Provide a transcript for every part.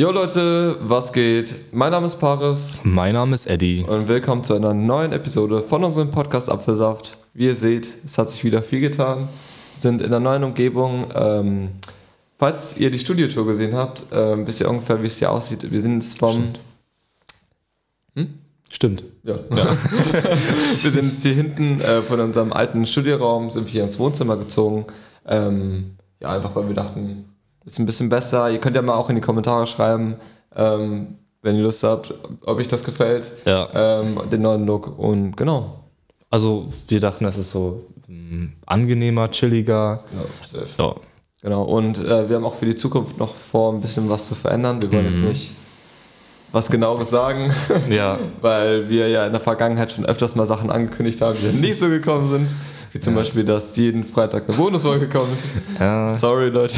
Jo Leute, was geht? Mein Name ist Paris Mein Name ist Eddie. und willkommen zu einer neuen Episode von unserem Podcast Apfelsaft. Wie ihr seht, es hat sich wieder viel getan. Wir sind in einer neuen Umgebung. Ähm, falls ihr die Studiotour gesehen habt, ähm, wisst ihr ungefähr, wie es hier aussieht. Wir sind jetzt vom... Stimmt. Ja. wir sind jetzt hier hinten äh, von unserem alten Studioraum, sind wir hier ins Wohnzimmer gezogen. Ähm, ja, einfach weil wir dachten, ist ein bisschen besser. Ihr könnt ja mal auch in die Kommentare schreiben, ähm, wenn ihr Lust habt, ob euch das gefällt. Ja. Ähm, den neuen Look. Und genau. Also wir dachten, das ist so mm, angenehmer, chilliger. Ja, safe. Ja. Genau. Und äh, wir haben auch für die Zukunft noch vor, ein bisschen was zu verändern. Wir wollen jetzt nicht was genaues sagen, Ja. weil wir ja in der Vergangenheit schon öfters mal Sachen angekündigt haben, die nicht so gekommen sind. Wie zum Beispiel, dass jeden Freitag eine Bonusfolge kommt. ja. Sorry, Leute.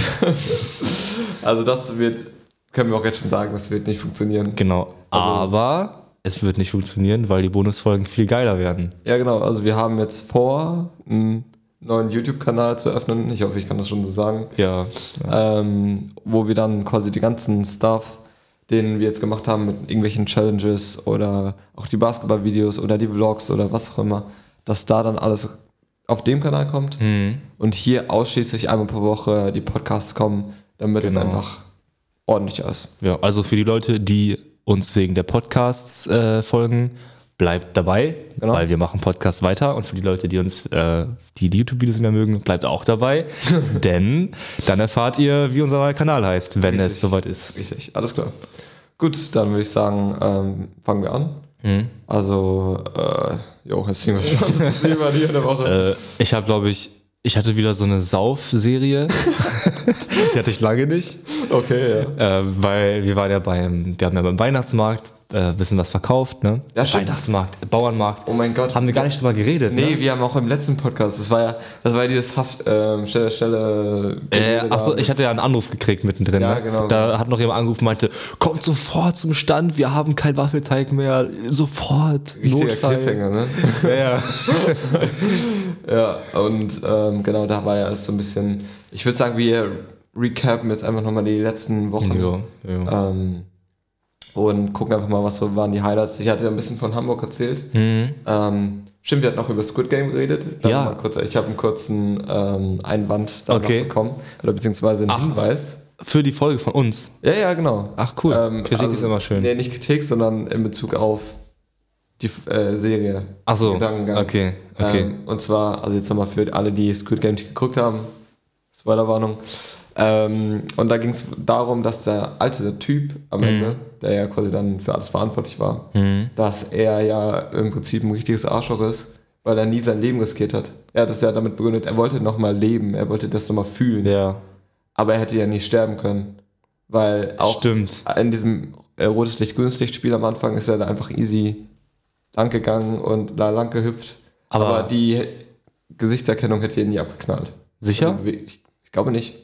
Also das wird, können wir auch jetzt schon sagen, das wird nicht funktionieren. Genau. Aber es wird nicht funktionieren, weil die Bonusfolgen viel geiler werden. Ja, genau. Also wir haben jetzt vor, einen neuen YouTube-Kanal zu öffnen. Ich hoffe, ich kann das schon so sagen. Ja. Ähm, wo wir dann quasi die ganzen Stuff, den wir jetzt gemacht haben mit irgendwelchen Challenges oder auch die Basketball-Videos oder die Vlogs oder was auch immer, dass da dann alles auf dem Kanal kommt Mhm. und hier ausschließlich einmal pro Woche die Podcasts kommen, damit es Genau. einfach ordentlich ist. ja. Also für die Leute, die uns wegen der Podcasts äh, folgen, bleibt dabei, Genau. weil wir machen Podcasts weiter. Und für die Leute, die uns äh, die, die YouTube-Videos mehr mögen, bleibt auch dabei. denn dann erfahrt ihr, wie unser neuer Kanal heißt, wenn Richtig. es soweit ist. Richtig, alles klar. Gut, dann würde ich sagen, ähm, fangen wir an. Mhm. Also, äh, jo, jetzt sehen wir schon, das sehen wir hier in der Woche. Äh, ich habe, glaube ich, ich hatte wieder so eine Sauf-Serie. Die hatte ich lange nicht. Okay, ja. Äh, weil wir waren ja beim, wir haben ja beim Weihnachtsmarkt äh, bisschen was verkauft, ne? Ja, stimmt. Weihnachtsmarkt, Bauernmarkt. Oh mein Gott. Haben wir gar nicht drüber geredet, Nee, ne? wir haben auch im letzten Podcast, das war ja, das war ja dieses Hass, ähm, Stelle, Stelle. Äh, achso, ich hatte ja einen Anruf gekriegt mittendrin. Ja, ne? genau. Da hat noch jemand angerufen und meinte, kommt sofort zum Stand, wir haben keinen Waffelteig mehr, sofort. Richtiger Notfall. Cliffhanger, ne? Ja, ja. ja, und ähm, genau, da war ja so ein bisschen, ich würde sagen, wir recappen jetzt einfach nochmal die letzten Wochen. ja, ja. Ähm, und gucken einfach mal, was so waren die Highlights. Ich hatte ja ein bisschen von Hamburg erzählt. Mhm. Ähm, stimmt, wir hatten noch über Squid Game geredet. Da Ja. mal Kurz, ich habe einen kurzen ähm, Einwand da Okay. bekommen. Oder beziehungsweise einen Ach. Hinweis. Für die Folge von uns. Ja, ja, genau. Ach cool, Ähm, Kritik also- ist immer schön. Nee, nicht Kritik, sondern in Bezug auf die äh, Serie. Ach so, Gedankengang. okay, okay. Ähm, und zwar, also jetzt nochmal für alle, die Squid Game nicht geguckt haben, Spoilerwarnung. Ähm, und da ging es darum, dass der alte Typ am Ende, der ja quasi dann für alles verantwortlich war, Mhm. dass er ja im Prinzip ein richtiges Arschloch ist, weil er nie sein Leben riskiert hat. Er hat es ja damit begründet, er wollte nochmal leben, er wollte das nochmal fühlen, Ja, aber er hätte ja nie sterben können. Weil auch stimmt. in diesem rotes Licht, grünes Licht Spiel am Anfang ist er da einfach easy lang gegangen und da lang gehüpft. Aber- Aber, die Gesichtserkennung hätte ihn nie abgeknallt. Sicher? Also, Ich, ich glaube nicht.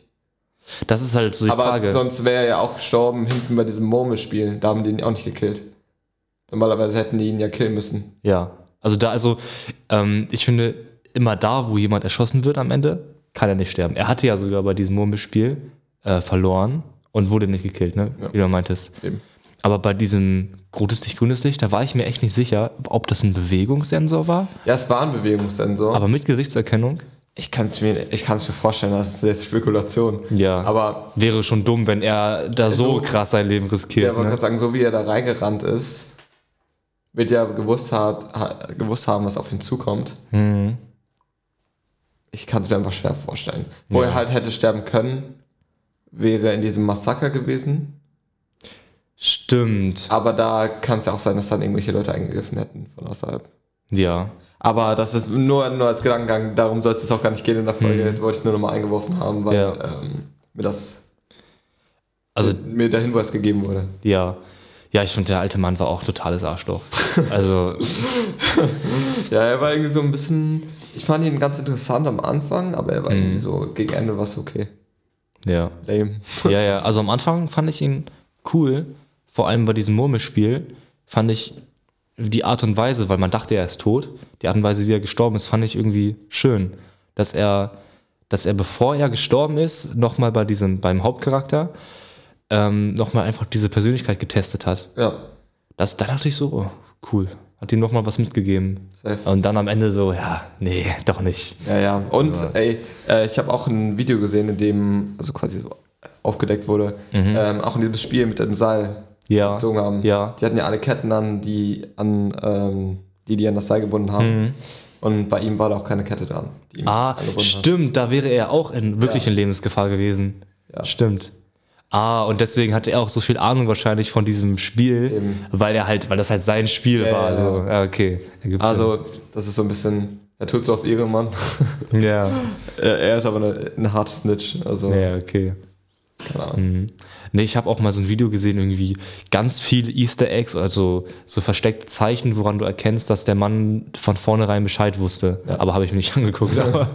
Das ist halt so die Aber Frage. sonst wäre er ja auch gestorben hinten bei diesem Murmelspiel. Da haben die ihn auch nicht gekillt. Normalerweise hätten die ihn ja killen müssen. Ja, also da, also ähm, ich finde, immer da, wo jemand erschossen wird am Ende, kann er nicht sterben. Er hatte ja sogar bei diesem Murmelspiel äh, verloren und wurde nicht gekillt, ne? Ja. Wie du meintest. Eben. Aber bei diesem rotes Licht, grünes Licht, da war ich mir echt nicht sicher, ob das ein Bewegungssensor war, Ja, es war ein Bewegungssensor. aber mit Gesichtserkennung. Ich kann es mir, ich mir vorstellen, das ist jetzt Spekulation. Ja. Aber Wäre schon dumm, wenn er da so So- krass sein Leben ja, riskiert. man kann ne? sagen, so wie er da reingerannt ist, wird ja gewusst, hat, ha, gewusst haben, was auf ihn zukommt. Mhm. Ich kann es mir einfach schwer vorstellen. Wo Ja. er halt hätte sterben können, wäre in diesem Massaker gewesen. Stimmt. Aber da kann es ja auch sein, dass dann irgendwelche Leute eingegriffen hätten von außerhalb. Ja. Aber das ist nur, nur als Gedankengang, darum soll es jetzt auch gar nicht gehen in der Folge. Mhm. Wollte ich nur nochmal eingeworfen haben, weil Ja. ähm, mir das Also mir der Hinweis gegeben wurde. Ja. Ja, ich finde, der alte Mann war auch totales Arschloch. Also, Ja, er war irgendwie so ein bisschen. Ich fand ihn ganz interessant am Anfang, aber er war Mhm. irgendwie so gegen Ende was okay. ja. Lame. Ja, ja. Also am Anfang fand ich ihn cool. Vor allem bei diesem Murmelspiel fand ich die Art und Weise, weil man dachte, er ist tot. Die Art und Weise, wie er gestorben ist, fand ich irgendwie schön. Dass er, dass er, bevor er gestorben ist, nochmal bei diesem, beim Hauptcharakter, ähm, nochmal einfach diese Persönlichkeit getestet hat. Ja, Das, da dachte ich so, oh, cool. Hat ihm nochmal was mitgegeben. safe. Und dann am Ende so, ja, nee, doch nicht. Ja, ja. Und ey, äh, ich habe auch ein Video gesehen, in dem, also quasi so aufgedeckt wurde, ähm, auch in diesem Spiel mit dem Seil Mhm. Ja. gezogen haben. Ja. Die hatten ja alle Ketten an, die an ähm, die, die an das Seil gebunden haben. Und bei ihm war da auch keine Kette dran. Mhm. Ah, angebunden hat. stimmt, da wäre er auch in, wirklich Ja. in Lebensgefahr gewesen. Ja. Stimmt. Ah, und deswegen hatte er auch so viel Ahnung wahrscheinlich von diesem Spiel, Eben. weil er halt, weil das halt sein Spiel Ja, war. ja, so. ja, okay. Also, das ist so ein bisschen, er tut so auf Ehrenmann. Sinn. ja. er, ist aber eine, eine harte Snitch. Also, ja, okay. keine Ahnung. Mhm. Nee, ich habe auch mal so ein Video gesehen, irgendwie ganz viele Easter Eggs, also so versteckte Zeichen, woran du erkennst, dass der Mann von vornherein Bescheid wusste. Aber habe ich mir nicht angeguckt, aber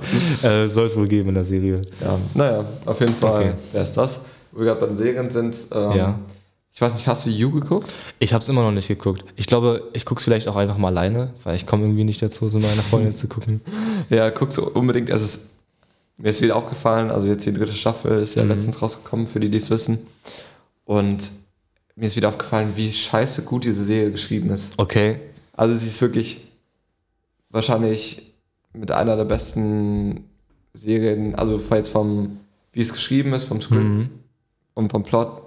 äh, soll es wohl geben in der Serie. Ja, naja, auf jeden Fall. Okay. Wer ist das? Wo wir gerade bei den Serien sind. Ähm, Ja. Ich weiß nicht, hast du You geguckt? Ich habe es immer noch nicht geguckt. Ich glaube, ich gucke es vielleicht auch einfach mal alleine, weil ich komme irgendwie nicht dazu, so mit meiner Freundin zu gucken. Ja, guckst du unbedingt. Es ist, mir ist wieder aufgefallen, also jetzt die dritte Staffel ist ja Mhm. letztens rausgekommen, für die, die es wissen. Und mir ist wieder aufgefallen, wie scheiße gut diese Serie geschrieben ist. Okay. Also sie ist wirklich wahrscheinlich mit einer der besten Serien, also jetzt vom, wie es geschrieben ist, vom Skript Mhm. und vom Plot,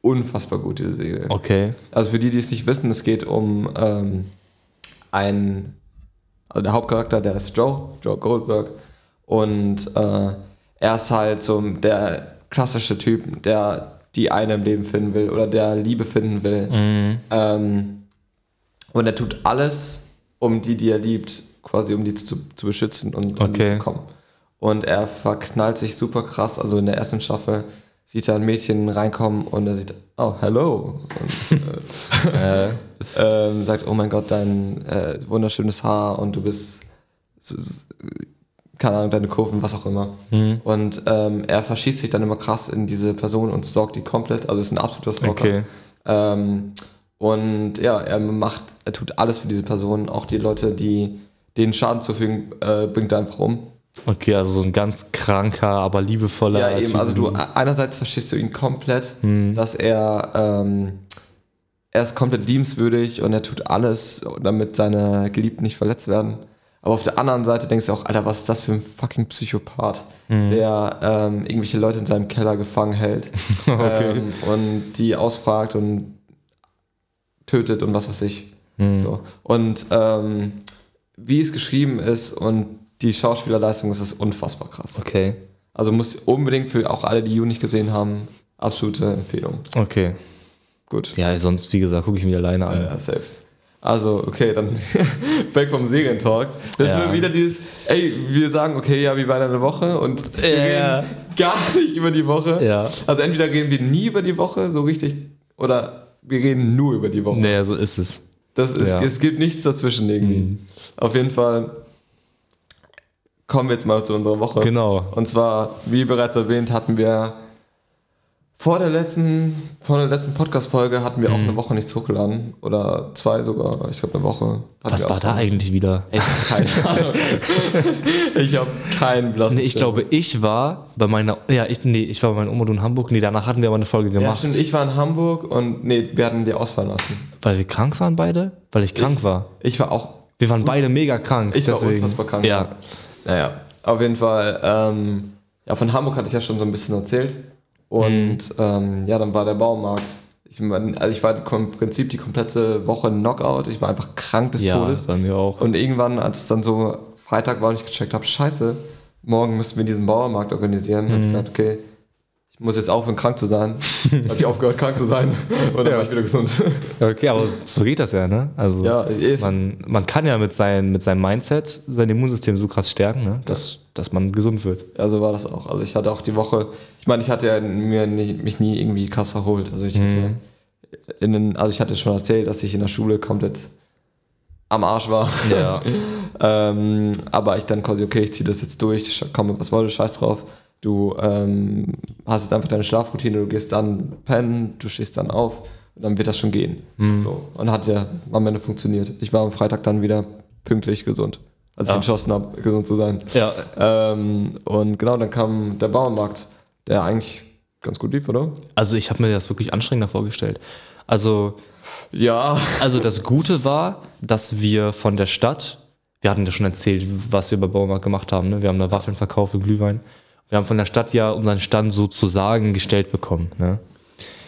unfassbar gut, diese Serie. Okay. Also für die, die es nicht wissen, es geht um ähm, einen, also der Hauptcharakter, der ist Joe, Joe Goldberg. Und äh, er ist halt so der klassische Typ, der die eine im Leben finden will oder der Liebe finden will. Mhm. Ähm, und er tut alles, um die, die er liebt, quasi um die zu, zu beschützen und die Okay. zu kommen. Und er verknallt sich super krass. Also in der ersten Staffel sieht er ein Mädchen reinkommen und er sieht, oh, hello. Und äh, Äh, ähm, sagt, oh mein Gott, dein äh, wunderschönes Haar und du bist, keine Ahnung, deine Kurven, was auch immer. Mhm. Und ähm, er verschießt sich dann immer krass in diese Person und sorgt die komplett. Also ist ein absoluter Stalker. okay. Ähm, und ja, er macht, er tut alles für diese Person, auch die Leute, die denen Schaden zufügen, äh, bringt er einfach um. Okay, also so ein ganz kranker, aber liebevoller. Ja, eben, Typ. also du einerseits verstehst du ihn komplett, Mhm. dass er ähm, er ist komplett liebenswürdig und er tut alles, damit seine Geliebten nicht verletzt werden. Aber auf der anderen Seite denkst du auch, Alter, was ist das für ein fucking Psychopath, Mhm. der ähm, irgendwelche Leute in seinem Keller gefangen hält Okay. ähm, und die ausfragt und tötet und was weiß ich. Mhm. So. Und ähm, wie es geschrieben ist und die Schauspielerleistung ist das unfassbar krass. Okay. Also muss unbedingt für auch alle, die You nicht gesehen haben, absolute Empfehlung. Okay. Gut. Ja, sonst, wie gesagt, gucke ich mir alleine an. Ja, safe. Also, okay, dann weg vom Serientalk. Das Ja. wird wieder dieses, ey, wir sagen, okay, ja, wie bei einer Woche und wir Ja. reden gar nicht über die Woche. Ja. Also entweder reden wir nie über die Woche, so richtig, oder wir reden nur über die Woche. Naja, so ist es. Das ist, Ja. es gibt nichts dazwischen irgendwie. Mhm. Auf jeden Fall kommen wir jetzt mal zu unserer Woche. Genau. Und zwar, wie bereits erwähnt, hatten wir vor der letzten, vor der letzten Podcast-Folge hatten wir auch eine Woche nichts hochgeladen. Oder zwei sogar. Ich glaube, eine Woche. Was war da eigentlich wieder? Ich habe keine Ahnung. ich habe keinen blassen Nee, ich glaube, ich war bei meiner, ja, ich, nee, ich war bei meiner Oma in Hamburg. Nee, danach hatten wir aber eine Folge Ja, gemacht. stimmt. Ich war in Hamburg und nee, wir hatten die ausfallen lassen. weil wir krank waren beide? Weil ich krank war. Ich war auch Wir waren beide mega krank. Ich war deswegen. unfassbar krank. Ja. Naja, auf jeden Fall. Ähm, ja, von Hamburg hatte ich ja schon so ein bisschen erzählt. Und ähm, ja, dann war der Baumarkt. Ich, mein, also ich war im Prinzip die komplette Woche Knockout. Ich war einfach krank des Ja, Todes. bei mir auch. Und irgendwann, als es dann so Freitag war und ich gecheckt habe, scheiße, morgen müssen wir diesen Bauermarkt organisieren, habe ich gesagt, okay, ich muss jetzt aufhören, krank zu sein. habe ich aufgehört, krank zu sein. Und dann war ich wieder gesund. Okay, aber so geht das ja, ne? Also ja, man, man kann ja mit, sein, mit seinem Mindset sein Immunsystem so krass stärken, ne? dass, dass man gesund wird. Ja, so war das auch. Also ich hatte auch die Woche, ich meine, ich hatte ja mir nicht, mich nie irgendwie krass erholt. Also ich hatte in den, also ich hatte schon erzählt, dass ich in der Schule komplett am Arsch war. Ja. ähm, aber ich dann quasi, okay, ich ziehe das jetzt durch, sch- komm, was wollte, scheiß drauf. Du ähm, hast jetzt einfach deine Schlafroutine, du gehst dann pennen, du stehst dann auf und dann wird das schon gehen. So. Und hat ja am Ende funktioniert. Ich war am Freitag dann wieder pünktlich gesund, als Ja. ich entschlossen habe, gesund zu sein. ja. Ähm, und genau, dann kam der Bauernmarkt, der eigentlich ganz gut lief, oder? Also ich habe mir das wirklich anstrengender vorgestellt. Also, Ja. also das Gute war, dass wir von der Stadt, wir hatten ja schon erzählt, was wir bei Baumarkt gemacht haben. Ne? Wir haben da Waffeln verkauft und Glühwein. Wir haben von der Stadt ja unseren Stand sozusagen gestellt bekommen. Ne?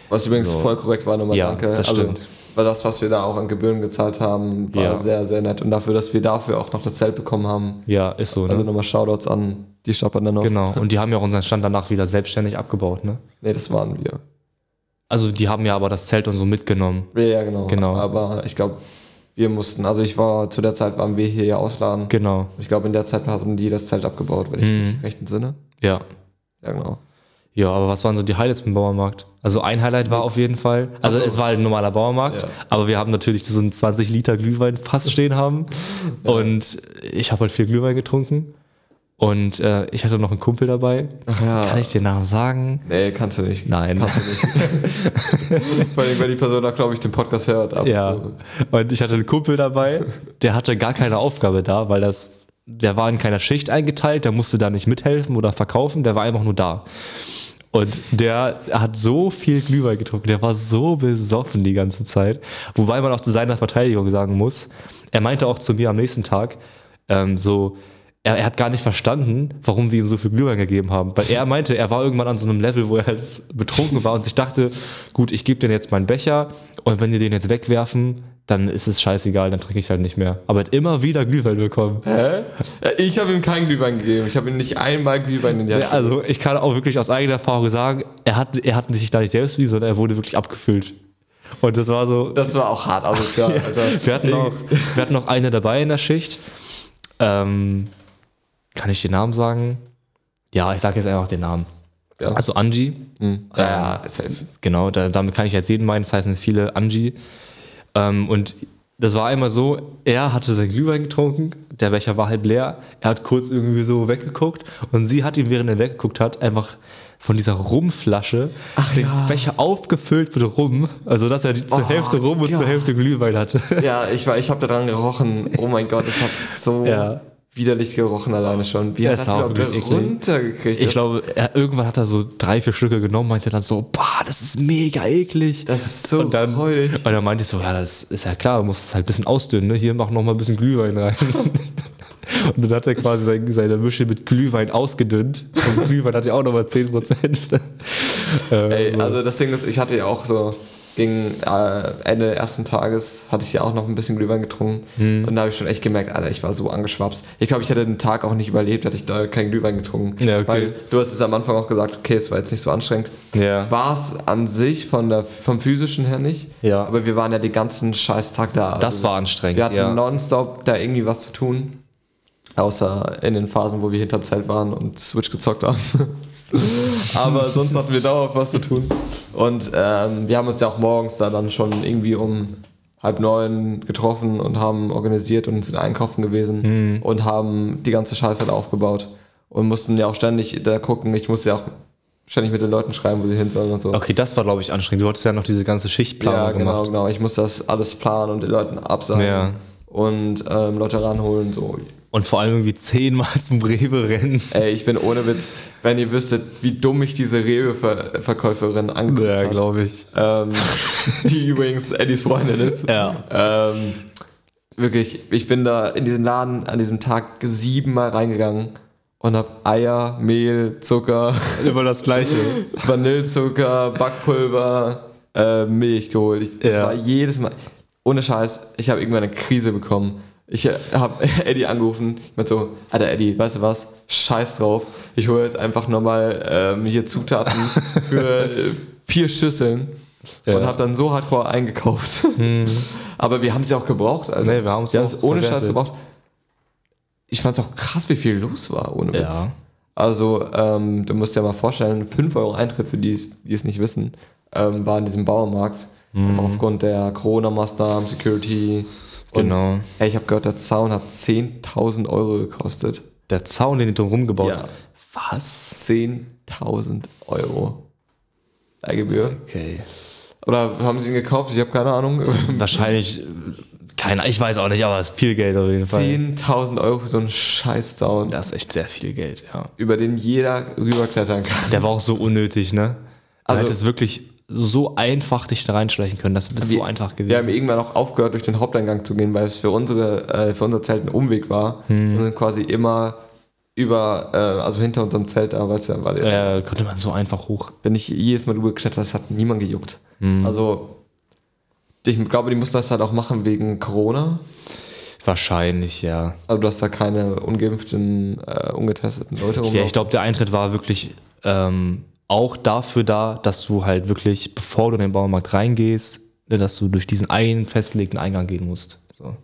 Was übrigens voll korrekt war, nochmal Ja, danke. das stimmt. Also, weil das, was wir da auch an Gebühren gezahlt haben, war Ja. sehr, sehr nett. Und dafür, dass wir dafür auch noch das Zelt bekommen haben. Ja, ist so. Ne? Also nochmal Shoutouts an die Stadt Bandernhof. genau. Und die haben ja auch unseren Stand danach wieder selbstständig abgebaut. Ne? Nee, das waren wir. Also die haben ja aber das Zelt und so mitgenommen. Ja, ja, genau. Genau. Aber ich glaube, wir mussten, also ich war, zu der Zeit waren wir hier ja ausladen. Genau. Ich glaube, in der Zeit hatten die das Zelt abgebaut, wenn ich Mhm. mich recht entsinne. Ja. Ja, genau. Ja, aber was waren so die Highlights im Bauermarkt? Also ein Highlight war auf jeden Fall, also so. es war halt ein normaler Bauermarkt, Ja. aber wir haben natürlich so einen 20 Liter Glühwein fast stehen haben und ich habe halt viel Glühwein getrunken und äh, ich hatte noch einen Kumpel dabei. Ach ja. Kann ich dir Namen sagen? Nee, kannst du nicht. Nein. Kannst du nicht. Vor allem, weil die Person auch, glaube ich, den Podcast hört. Ab Ja. Und zu. Und ich hatte einen Kumpel dabei, der hatte gar keine Aufgabe da, weil das, der war in keiner Schicht eingeteilt, der musste da nicht mithelfen oder verkaufen, der war einfach nur da. Und der hat so viel Glühwein getrunken, der war so besoffen die ganze Zeit. Wobei man auch zu seiner Verteidigung sagen muss, er meinte auch zu mir am nächsten Tag, ähm, so, er, er hat gar nicht verstanden, warum wir ihm so viel Glühwein gegeben haben. Weil er meinte, er war irgendwann an so einem Level, wo er halt betrunken war und sich dachte, gut, ich gebe dir jetzt meinen Becher und wenn die den jetzt wegwerfen, dann ist es scheißegal, dann trinke ich halt nicht mehr. Aber er hat immer wieder Glühwein bekommen. Hä? Ja, ich habe ihm keinen Glühwein gegeben. Ich habe ihm nicht einmal Glühwein in die Hand Ja, also ich kann auch wirklich aus eigener Erfahrung sagen, er hat, er hat sich da nicht selbst wie, sondern er wurde wirklich abgefüllt. Und das war so, Das war auch hart asozial, Alter. wir hatten, noch, wir hatten noch eine dabei in der Schicht. Ähm, kann ich den Namen sagen? Ja, ich sage jetzt einfach den Namen. Ja. Also Angie. Hm. Ja, ja, safe. Genau, da, damit kann ich jetzt jeden meinen, das heißen viele Angie. Ähm, und das war einmal so, er hatte sein Glühwein getrunken, der Becher war halb leer, er hat kurz irgendwie so weggeguckt und sie hat ihm, während er weggeguckt hat, einfach von dieser Rumflasche den ja. Becher aufgefüllt mit Rum, also dass er die zur Oh, Hälfte Rum und zur Gott. Hälfte Glühwein hatte. Ja, ich, war- ich habe daran gerochen. Oh mein Gott, das hat so Ja. Widerlich gerochen alleine schon. Wie Das das auch überhaupt wirklich eklig. runtergekriegt? Ich Das- glaube, er, irgendwann hat er so drei, vier Stücke genommen, meinte dann so, boah, das ist mega eklig. Das ist so und dann, freudig. Und dann meinte ich so, ja, das ist ja klar, du musst es halt ein bisschen ausdünnen, ne? hier mach noch mal ein bisschen Glühwein rein. und dann hat er quasi sein, seine Mische mit Glühwein ausgedünnt. Und Glühwein hat ja auch noch mal 10 Prozent. äh, Ey, so. also das Ding ist, ich hatte ja auch so gegen äh, Ende ersten Tages hatte ich ja auch noch ein bisschen Glühwein getrunken Hm. und da habe ich schon echt gemerkt, Alter, ich war so angeschwapst. Ich glaube, ich hätte den Tag auch nicht überlebt, hätte ich da keinen Glühwein getrunken. Ja, okay. Weil du hast jetzt am Anfang auch gesagt, okay, es war jetzt nicht so anstrengend. ja. War es an sich von der, vom physischen her nicht, Ja. aber wir waren ja den ganzen Scheißtag da. Das Also war anstrengend, Wir hatten ja. nonstop da irgendwie was zu tun. Außer in den Phasen, wo wir hinterm Zelt waren und Switch gezockt haben. Aber sonst hatten wir dauerhaft was zu tun. Und ähm, wir haben uns ja auch morgens da dann schon irgendwie um halb neun getroffen und haben organisiert und sind einkaufen gewesen Mhm. und haben die ganze Scheiße da aufgebaut. Und mussten ja auch ständig da gucken. Ich musste ja auch ständig mit den Leuten schreiben, wo sie hin sollen und so. Okay, das war, glaube ich, anstrengend. Du hattest ja noch diese ganze Schichtplanung Ja, genau, gemacht. genau. Ich muss das alles planen und den Leuten absagen Ja. und ähm, Leute ranholen. So. Und vor allem irgendwie zehnmal zum Rewe rennen. Ey, ich bin ohne Witz, wenn ihr wüsstet, wie dumm mich diese Rewe-Verkäuferin angeguckt hat. glaube ich. Ähm, die übrigens Eddies Freundin ist. Ja. Ähm, wirklich, ich bin da in diesen Laden an diesem Tag siebenmal reingegangen und habe Eier, Mehl, Zucker, Immer das Gleiche. Vanillezucker, Backpulver, äh, Milch geholt. Ich, das Ja. war jedes Mal. Ohne Scheiß, ich habe irgendwann eine Krise bekommen. Ich habe Eddie angerufen. Ich meinte so, Alter Eddie, weißt du was? Scheiß drauf. Ich hole jetzt einfach nochmal ähm, hier Zutaten für äh, vier Schüsseln. Ja. Und habe dann so hardcore eingekauft. Aber wir haben sie auch gebraucht. Also, Nee, wir haben es haben's ohne Scheiß gebraucht. Ich fand es auch krass, wie viel los war, ohne Witz. Ja. Also, ähm, du musst dir mal vorstellen, 5 Euro Eintritt für die, die es nicht wissen, ähm, war in diesem Bauernmarkt. Mhm. Aufgrund der Corona-Maßnahmen, Security. Und, Genau. Ey, ich habe gehört, der Zaun hat 10.000 Euro gekostet. Der Zaun, den die drum gebaut Ja. Was? 10.000 Euro. Leihgebühr. Okay. Oder haben sie ihn gekauft? Ich habe keine Ahnung. Wahrscheinlich, keine, ich weiß auch nicht, aber es ist viel Geld auf jeden Fall. 10.000 Euro für so einen Scheißzaun, Das ist echt sehr viel Geld, ja. über den jeder rüberklettern kann. Der war auch so unnötig, ne? Also- hättest wirklich so einfach dich da reinschleichen können. Das ist so Wir- einfach Wir gewesen. haben irgendwann auch aufgehört, durch den Haupteingang zu gehen, weil es für, unsere, äh, für unser Zelt ein Umweg war. Hm. Und sind quasi immer über, äh, also hinter unserem Zelt da, weißt du, war der, äh, konnte man so einfach hoch. bin ich jedes Mal drüber geklettert, das hat niemand gejuckt. Hm. Also, ich glaube, die mussten das halt auch machen wegen Corona. Wahrscheinlich, ja. Also, du hast da keine ungeimpften, äh, ungetesteten Leute Ja, rumlaufen. ich glaube, der Eintritt war wirklich ähm, auch dafür da, dass du halt wirklich, bevor du in den Baumarkt reingehst, ne, dass du durch diesen einen festgelegten Eingang gehen musst. So.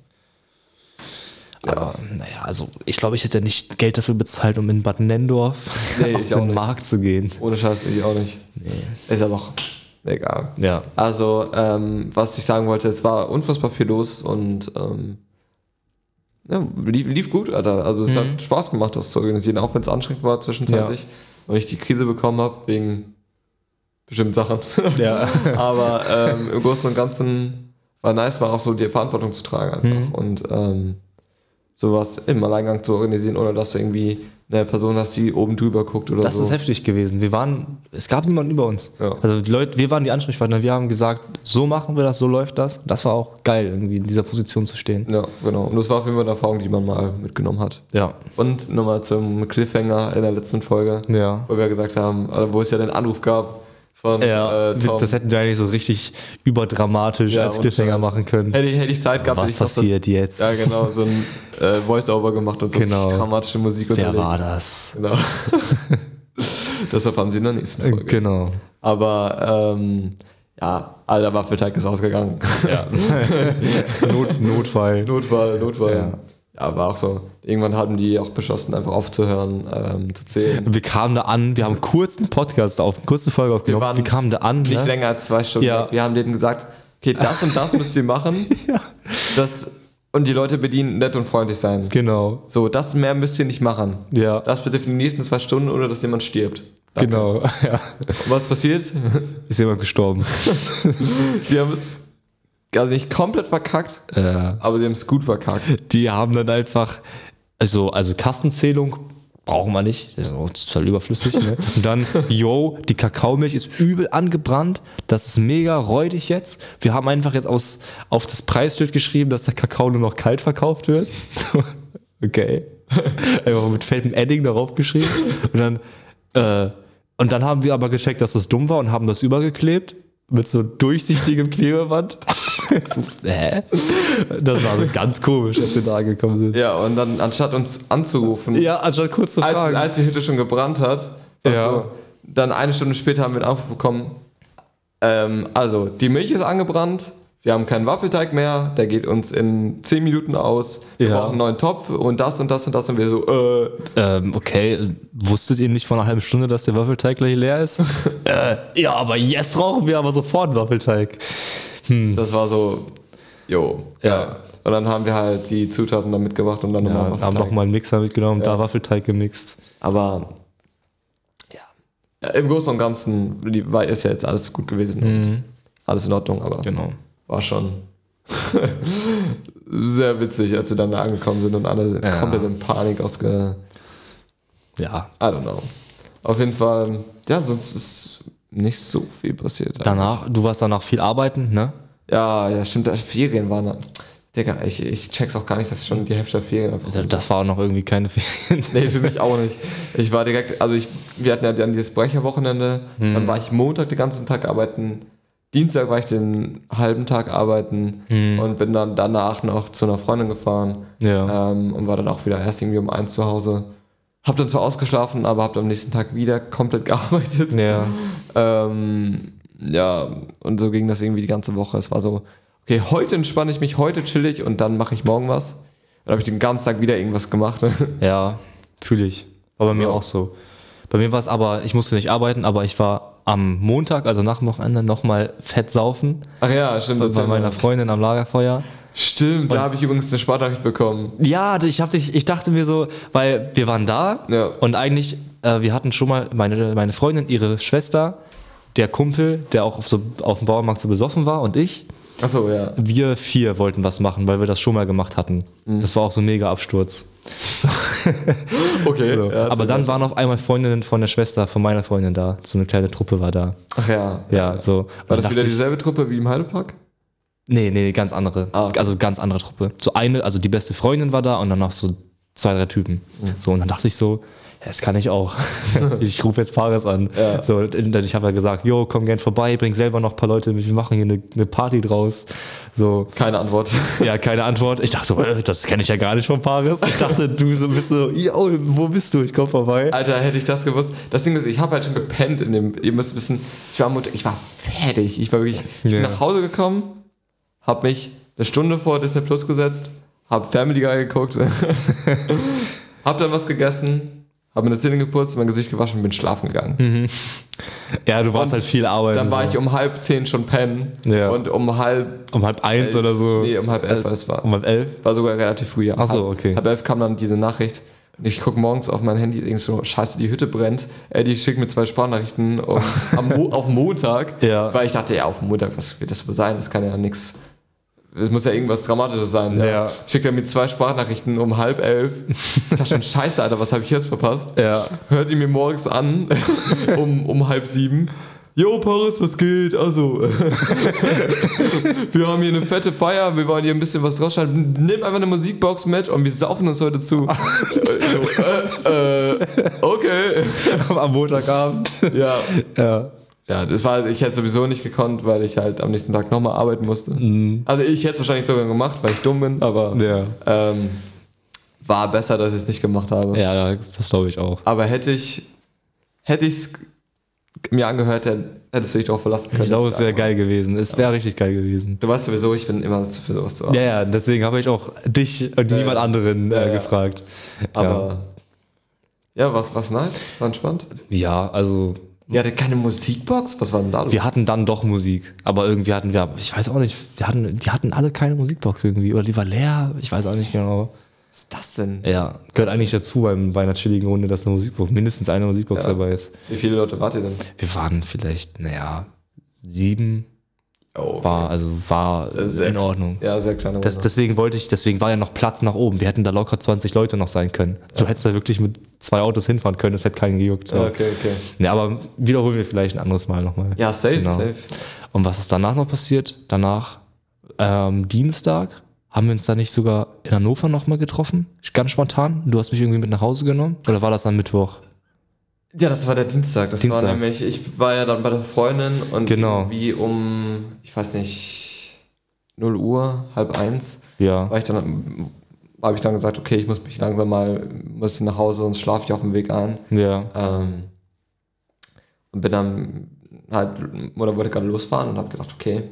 Aber naja, also ich glaube, ich hätte nicht Geld dafür bezahlt, um in Bad Nendorf Nee, auf den nicht. Markt zu gehen. Ohne Scheiß, ich auch nicht. Ist aber auch egal. Ja. Also, ähm, was ich sagen wollte, es war unfassbar viel los und ähm, ja, lief, lief gut, Alter. Also es hat Spaß gemacht, das zu organisieren, auch wenn es anstrengend war zwischenzeitlich und ich die Krise bekommen habe wegen bestimmten Sachen. Ja. Aber ähm, im Großen und Ganzen war nice, mal auch so die Verantwortung zu tragen einfach und ähm, sowas im Alleingang zu organisieren, ohne dass du irgendwie eine Person hast, die oben drüber guckt oder Das so. ist heftig gewesen. Wir waren, es gab niemanden über uns. Ja. Also die Leute, wir waren die Ansprechpartner. Wir haben gesagt, so machen wir das, so läuft das. Das war auch geil, irgendwie in dieser Position zu stehen. ja, genau. Und das war auf jeden Fall eine Erfahrung, die man mal mitgenommen hat. Ja. Und nochmal zum Cliffhanger in der letzten Folge, Ja. wo wir gesagt haben, also wo es ja den Anruf gab von Ja, äh, Tom. das hätten wir eigentlich so richtig überdramatisch Ja, als Cliffhanger machen können. Hätte ich, hätte ich Zeit gehabt, Was ich passiert jetzt? So, ja, genau, so ein äh, Voice-Over gemacht und so Genau. dramatische Musik Wer unterlegt. war das? Genau. das erfahren Sie in der nächsten Folge. Genau. Aber ähm, ja, alter Waffelteig ist ausgegangen. Ja. Not, Notfall. Notfall, Notfall. Ja. Ja. war auch so. Irgendwann haben die auch beschlossen, einfach aufzuhören, ähm, zu zählen. Wir kamen da an, wir haben einen kurzen Podcast auf, eine kurze Folge aufgenommen. Wir, waren kamen da an. Nicht Ne? länger als zwei Stunden. Ja. Wir haben denen gesagt, okay, das und das müsst ihr machen. das, und die Leute bedienen, nett und freundlich sein. Genau. So, das mehr müsst ihr nicht machen. Ja. Das bitte für die nächsten zwei Stunden oder dass jemand stirbt. Danke. Genau. Ja. Und was passiert? Ist jemand gestorben. Sie haben es also nicht komplett verkackt, äh, aber sie haben es gut verkackt. die haben dann einfach, also, also Kassenzählung brauchen wir nicht, das ist total überflüssig. Ne? Und dann, yo, die Kakaomilch ist übel angebrannt, das ist mega räudig jetzt. Wir haben einfach jetzt aus, auf das Preisschild geschrieben, dass der Kakao nur noch kalt verkauft wird. okay. Einfach mit fetten Edding darauf geschrieben. Und dann, äh, und dann haben wir aber gecheckt, dass das dumm war und haben das übergeklebt mit so durchsichtigem Klebeband. hä? Das war so ganz komisch, als wir da angekommen sind. Ja, und dann anstatt uns anzurufen, Ja, anstatt kurz zu als, fragen. als die Hütte schon gebrannt hat, Ja. so, dann eine Stunde später haben wir einen Anruf bekommen. Ähm, also, die Milch ist angebrannt, wir haben keinen Waffelteig mehr, der geht uns in 10 Minuten aus, wir Ja. brauchen einen neuen Topf und das und das und das und wir so, äh, ähm, okay, wusstet ihr nicht vor einer halben Stunde, dass der Waffelteig gleich leer ist? äh, ja, aber jetzt brauchen wir aber sofort einen Waffelteig. Das war so, jo. Ja. Und dann haben wir halt die Zutaten dann mitgebracht und dann Ja, nochmal haben nochmal einen Mixer mitgenommen, Ja. da Waffelteig gemixt. Aber ja. im Großen und Ganzen war, ist ja jetzt alles gut gewesen und alles in Ordnung, aber Genau. war schon sehr witzig, als wir dann da angekommen sind und alle sind komplett in Panik ausge... Ja. I don't know. Auf jeden Fall, ja, sonst ist nicht so viel passiert. Danach, du warst danach viel arbeiten, ne? Ja, ja, stimmt, da Ferien waren da. Digga, ich, ich check's auch gar nicht, dass schon die Hälfte der Ferien einfach Das, das war auch noch irgendwie keine Ferien. Nee, für mich auch nicht. Ich war direkt, also ich, wir hatten ja dann dieses Brecherwochenende, dann war ich Montag den ganzen Tag arbeiten, Dienstag war ich den halben Tag arbeiten und bin dann danach noch zu einer Freundin gefahren Ja. ähm, und war dann auch wieder erst irgendwie um eins zu Hause. Hab dann zwar ausgeschlafen, aber hab am nächsten Tag wieder komplett gearbeitet. Ja. Ähm, ja, und so ging das irgendwie die ganze Woche. Es war so, okay, heute entspanne ich mich, heute chill ich und dann mache ich morgen was. Dann habe ich den ganzen Tag wieder irgendwas gemacht. Ja, fühle ich. War bei mir Ja. auch so. Bei mir war es aber, ich musste nicht arbeiten, aber ich war am Montag, also nach dem Wochenende, nochmal fett saufen. Ach ja, stimmt. Bei meiner Freundin am Lagerfeuer. Stimmt, da habe ich übrigens eine Sprachnachricht bekommen. Ja, ich, hab dich, ich dachte mir so, weil wir waren da Ja. und eigentlich, äh, wir hatten schon mal, meine, meine Freundin, ihre Schwester, der Kumpel, der auch auf, so, auf dem Bauernmarkt so besoffen war und ich, Achso, ja. wir vier wollten was machen, weil wir das schon mal gemacht hatten. Das war auch so ein mega Absturz. Okay. So. ja, Aber dann waren auf einmal Freundinnen von der Schwester von meiner Freundin da. So eine kleine Truppe war da. Ach ja. Ja, so. War Und das wieder dieselbe Truppe wie im Heidepark? Nee, nee, ganz andere. Ah, okay. Also ganz andere Truppe. So eine, also die beste Freundin war da und dann noch so zwei, drei Typen. So, und dann dachte ich so, ja, das kann ich auch. ich rufe jetzt Paris an. Ja. So, und ich habe ja gesagt, jo, komm gern vorbei, bring selber noch ein paar Leute mit, wir machen hier eine, eine Party draus. So, Keine Antwort. ja, keine Antwort. Ich dachte so, äh, das kenne ich ja gar nicht von Paris. Ich dachte, du so bist so, yo, wo bist du? Ich komm vorbei. Alter, hätte ich das gewusst. Das Ding ist, ich habe halt schon gepennt in dem. Ihr müsst wissen, ich war, ich war fertig. Ich war wirklich. Ich bin Ja. nach Hause gekommen, habe mich eine Stunde vor Disney Plus gesetzt, habe Family Guy geguckt, habe dann was gegessen, habe mir eine Zähne geputzt, mein Gesicht gewaschen und bin schlafen gegangen. Ja, du warst halt viel Arbeit. Dann war so. ich um halb zehn schon pennen Ja. und um halb. um halb eins oder so. Nee, um halb elf war das war. Um halb elf? War sogar relativ früh, ja. Ach so, okay. Halb elf kam dann diese Nachricht. Und ich gucke morgens auf mein Handy, denk so, scheiße, die Hütte brennt. Eddie schickt mir zwei Sprachnachrichten um, auf Montag. Ja. Weil ich dachte, ja, auf Montag, was wird das wohl sein? Das kann ja nichts. Es muss ja irgendwas Dramatisches sein. Ja. Schickt er mir zwei Sprachnachrichten um halb elf. Ich dachte schon, scheiße, Alter, was habe ich jetzt verpasst? Ja. Hört ihn mir morgens an, um, um halb sieben. Jo, Paris, was geht? Also, wir haben hier eine fette Feier, wir wollen hier ein bisschen was rausschneiden. Nimm einfach eine Musikbox mit und wir saufen uns heute zu. so, äh, äh, okay. Am Montagabend. Ja. Ja. Ja, das war, ich hätte sowieso nicht gekonnt, weil ich halt am nächsten Tag nochmal arbeiten musste. Also ich hätte es wahrscheinlich sogar gemacht, weil ich dumm bin, aber Ja. ähm, war besser, dass ich es nicht gemacht habe. Ja, das, glaube ich auch. Aber hätte ich hätte ich es mir angehört, hättest du dich darauf verlassen können. Ich glaube, es wäre geil gewesen. Es wäre richtig geil gewesen. Du weißt sowieso, ich bin immer für sowas zu haben. Ja, ja, deswegen habe ich auch dich und niemand anderen Ja, äh, ja. gefragt. Aber ja, was, was nice, war entspannt. Ja, also Ihr hattet keine Musikbox? Was war denn da los? wir hatten dann doch Musik, aber irgendwie hatten wir, ich weiß auch nicht, wir hatten, die hatten alle keine Musikbox irgendwie oder die war leer, ich weiß auch nicht genau. Was ist das denn? Ja, gehört eigentlich dazu beim, bei einer chilligen Runde, dass eine Musikbox, mindestens eine Musikbox Ja. dabei ist. Wie viele Leute wart ihr denn? Wir waren vielleicht, naja, sieben, Oh, war, also war Sehr- in Ordnung. ja, sehr kleine. Das, deswegen wollte ich, deswegen war ja noch Platz nach oben. Wir hätten da locker 20 Leute noch sein können. Du hättest da wirklich mit zwei Autos hinfahren können, das hätte keinen gejuckt. ja, okay, okay. Ja, aber wiederholen wir vielleicht ein anderes Mal nochmal. Ja, safe, Genau. safe. Und was ist danach noch passiert? Danach, ähm, Dienstag, haben wir uns da nicht sogar in Hannover nochmal getroffen? Ganz spontan? Du hast mich irgendwie mit nach Hause genommen? Oder war das am Mittwoch? Ja, das war der Dienstag. Das Dienstag. war nämlich, ich war ja dann bei der Freundin und Genau. irgendwie um, ich weiß nicht, 0 Uhr, halb eins, Ja. war ich dann, habe ich dann gesagt, okay, ich muss mich langsam mal, muss nach Hause, sonst schlafe ich auf dem Weg ein. Ja. Ähm, und bin dann halt, oder wollte gerade losfahren und habe gedacht, okay.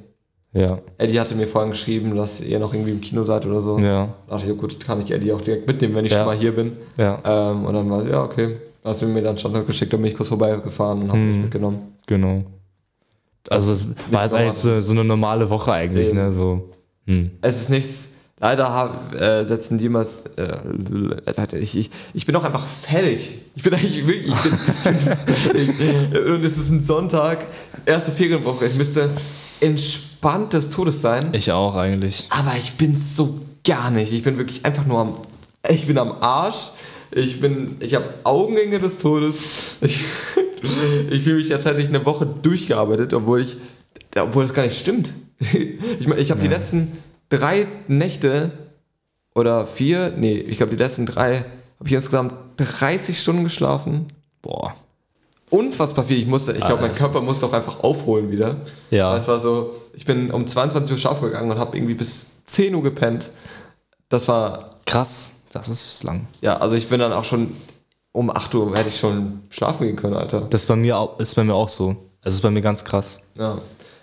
Ja. Eddie hatte mir vorhin geschrieben, dass ihr noch irgendwie im Kino seid oder so. Ja. Da dachte ich, oh gut, kann ich Eddie auch direkt mitnehmen, wenn ich Ja. schon mal hier bin. Ja. Ähm, und dann war ja, okay. Hast du mir dann Standort geschickt, dann bin ich kurz vorbeigefahren und habe mich mitgenommen. Genau. Also es war jetzt eigentlich so, so eine normale Woche eigentlich, Eben. ne? So. Hm. Es ist nichts. Leider hab, äh, setzen die mal. Äh, ich, ich, ich bin auch einfach fertig. Ich bin eigentlich wirklich. Ich bin, ich bin fertig. Und es ist ein Sonntag, erste Ferienwoche. Ich müsste entspannt des Todes sein. Ich auch eigentlich. Aber ich bin so gar nicht. Ich bin wirklich einfach nur am. Ich bin am Arsch. Ich bin. Ich habe Augenringe des Todes. Ich, ich fühle mich tatsächlich eine Woche durchgearbeitet, obwohl ich. Obwohl das gar nicht stimmt. Ich meine, ich habe die letzten drei Nächte oder vier, nee, ich glaube die letzten drei, habe ich insgesamt 30 Stunden geschlafen. Boah. Unfassbar viel. Ich musste, ich glaube, mein das Körper musste auch einfach aufholen wieder. Ja. Es war so, ich bin um 22 Uhr schlafen gegangen und habe irgendwie bis 10 Uhr gepennt. Das war, Krass. Das ist lang. ja, also ich bin dann auch schon um 8 Uhr hätte ich schon schlafen gehen können, Alter. Das ist bei mir auch, ist bei mir auch so. Es ist bei mir ganz krass. Ja.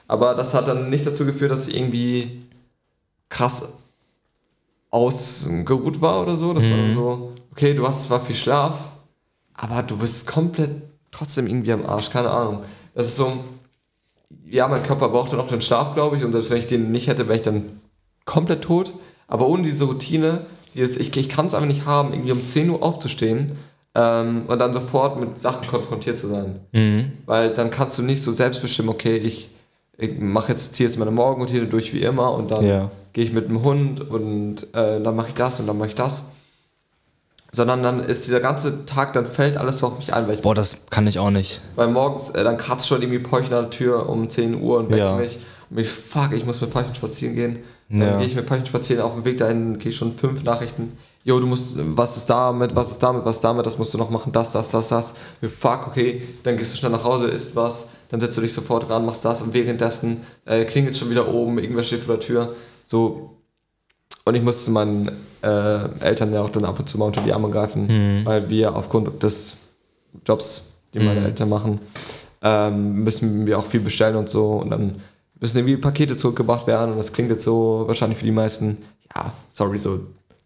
Aber das hat dann nicht dazu geführt, dass ich irgendwie krass ausgeruht war oder so. Das war dann so, okay, du hast zwar viel Schlaf, aber du bist komplett trotzdem irgendwie am Arsch, keine Ahnung. Das ist so, ja, mein Körper braucht dann auch den Schlaf, glaube ich, und selbst wenn ich den nicht hätte, wäre ich dann komplett tot. Aber ohne diese Routine, dieses, ich, ich kann es einfach nicht haben, irgendwie um 10 Uhr aufzustehen ähm, und dann sofort mit Sachen konfrontiert zu sein. Weil dann kannst du nicht so selbst bestimmen, okay, ich, ich mache jetzt, ziehe jetzt meine Morgenroutine durch wie immer und dann Ja. gehe ich mit dem Hund und äh, dann mache ich das und dann mache ich das. sondern dann ist dieser ganze Tag, dann fällt alles so auf mich ein, weil ich Boah, das kann ich auch nicht. weil morgens, äh, dann kratzt schon irgendwie Peuchen an der Tür um 10 Uhr und weckt Ja. mich. Und ich, fuck, ich muss mit Peuchen spazieren gehen. Dann Ja. gehe ich mit Peuchen spazieren, auf dem Weg dahin kriege ich schon fünf Nachrichten. Jo, du musst, was ist damit, was ist damit, was ist damit, das musst du noch machen, das, das, das, das. Wir, fuck, okay, dann gehst du schnell nach Hause, isst was, dann setzt du dich sofort ran, machst das und währenddessen äh, klingelt schon wieder oben, irgendwer steht vor der Tür. So. Und ich musste meinen äh, Eltern ja auch dann ab und zu mal unter die Arme greifen, weil wir aufgrund des Jobs, die meine Mhm. Eltern machen, ähm, müssen wir auch viel bestellen und so. Und dann müssen irgendwie Pakete zurückgebracht werden. Und das klingt jetzt so wahrscheinlich für die meisten, ja, sorry, so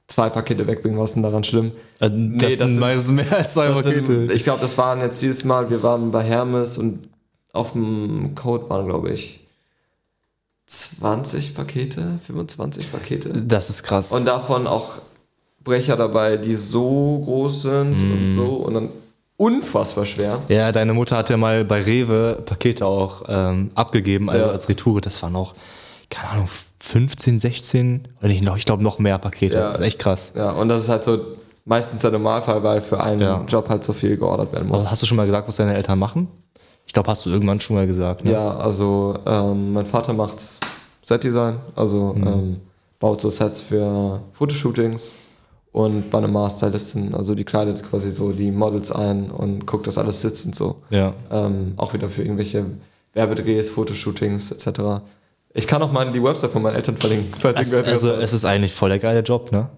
zwei Pakete wegbringen, was ist denn daran schlimm? Äh, Nee, das, das sind meistens mehr als zwei Pakete. sind, ich glaube, das waren jetzt dieses Mal, wir waren bei Hermes und auf dem Code waren, glaube ich, 20 Pakete, 25 Pakete. das ist krass. Und davon auch Brecher dabei, die so groß sind Mhm. und so und dann unfassbar schwer. ja, deine Mutter hat ja mal bei Rewe Pakete auch ähm, abgegeben, also Ja. als Retoure. Das waren auch, keine Ahnung, 15, 16, oder nicht noch, ich glaube noch mehr Pakete. Ja. Das ist echt krass. Ja, und das ist halt so meistens der Normalfall, weil für einen Ja. Job halt so viel geordert werden muss. Also hast du schon mal gesagt, was deine Eltern machen? Ich glaube, hast du irgendwann schon mal gesagt. Ne? Ja, also ähm, mein Vater macht Setdesign, also Mhm. ähm, baut so Sets für Fotoshootings und bei einer Stylistin, also die kleidet quasi so die Models ein und guckt, dass alles sitzt und so. Ja. Ähm, auch wieder für irgendwelche Werbedrehs, Fotoshootings etc. Ich kann auch mal die Website von meinen Eltern verlinken. falls Also, also es ist eigentlich voll der geile Job, ne?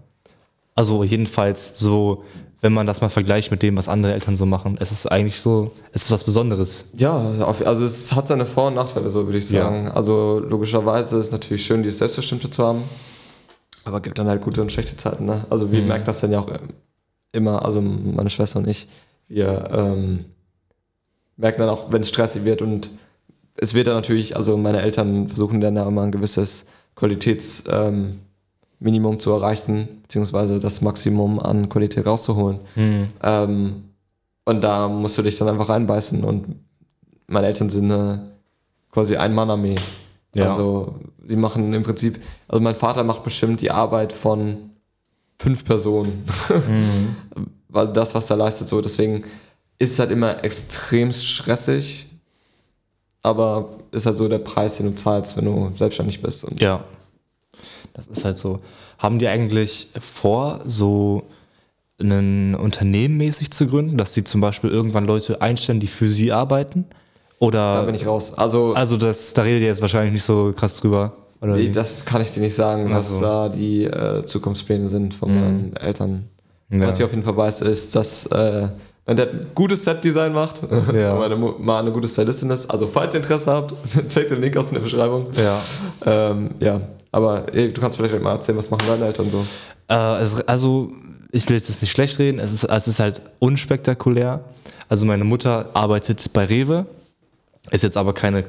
Also jedenfalls so, wenn man das mal vergleicht mit dem, was andere Eltern so machen, es ist eigentlich so, es ist was Besonderes. ja, also es hat seine Vor- und Nachteile, so würde ich Ja. sagen. Also logischerweise ist es natürlich schön, dieses Selbstbestimmte zu haben. Aber gibt dann halt gute und schlechte Zeiten. Ne? Also wir Mhm. merken das dann ja auch immer, also meine Schwester und ich, wir ähm, merken dann auch, wenn es stressig wird und es wird dann natürlich, also meine Eltern versuchen dann ja immer ein gewisses Qualitätsminimum ähm, zu erreichen, beziehungsweise das Maximum an Qualität rauszuholen. Ähm, und da musst du dich dann einfach reinbeißen und meine Eltern sind äh, quasi ein Mann-Armee. Ja. Also die machen im Prinzip, also mein Vater macht bestimmt die Arbeit von fünf Personen. Weil das, was er leistet, so. Deswegen ist es halt immer extremst stressig, aber ist halt so der Preis, den du zahlst, wenn du selbstständig bist. Und Ja. Das ist halt so. Haben die eigentlich vor, so ein Unternehmen mäßig zu gründen, dass sie zum Beispiel irgendwann Leute einstellen, die für sie arbeiten? Da Oder, bin ich raus. Also also das, da redet ihr jetzt wahrscheinlich nicht so krass drüber. Oder Nee, wie? das kann ich dir nicht sagen, was Also. da die äh, Zukunftspläne sind von meinen Eltern. Ja. Was ich auf jeden Fall weiß, ist, dass äh, mein Dad ein gutes Set-Design macht Ja. und meine mal eine gute Stylistin ist. Also falls ihr Interesse habt, checkt den Link aus in der Beschreibung. ja. Ähm, ja, aber ey, du kannst vielleicht mal erzählen, was machen deine Eltern so? Äh, es, also, ich will jetzt nicht schlecht reden, es ist, es ist halt unspektakulär. Also, meine Mutter arbeitet bei Rewe, ist jetzt aber keine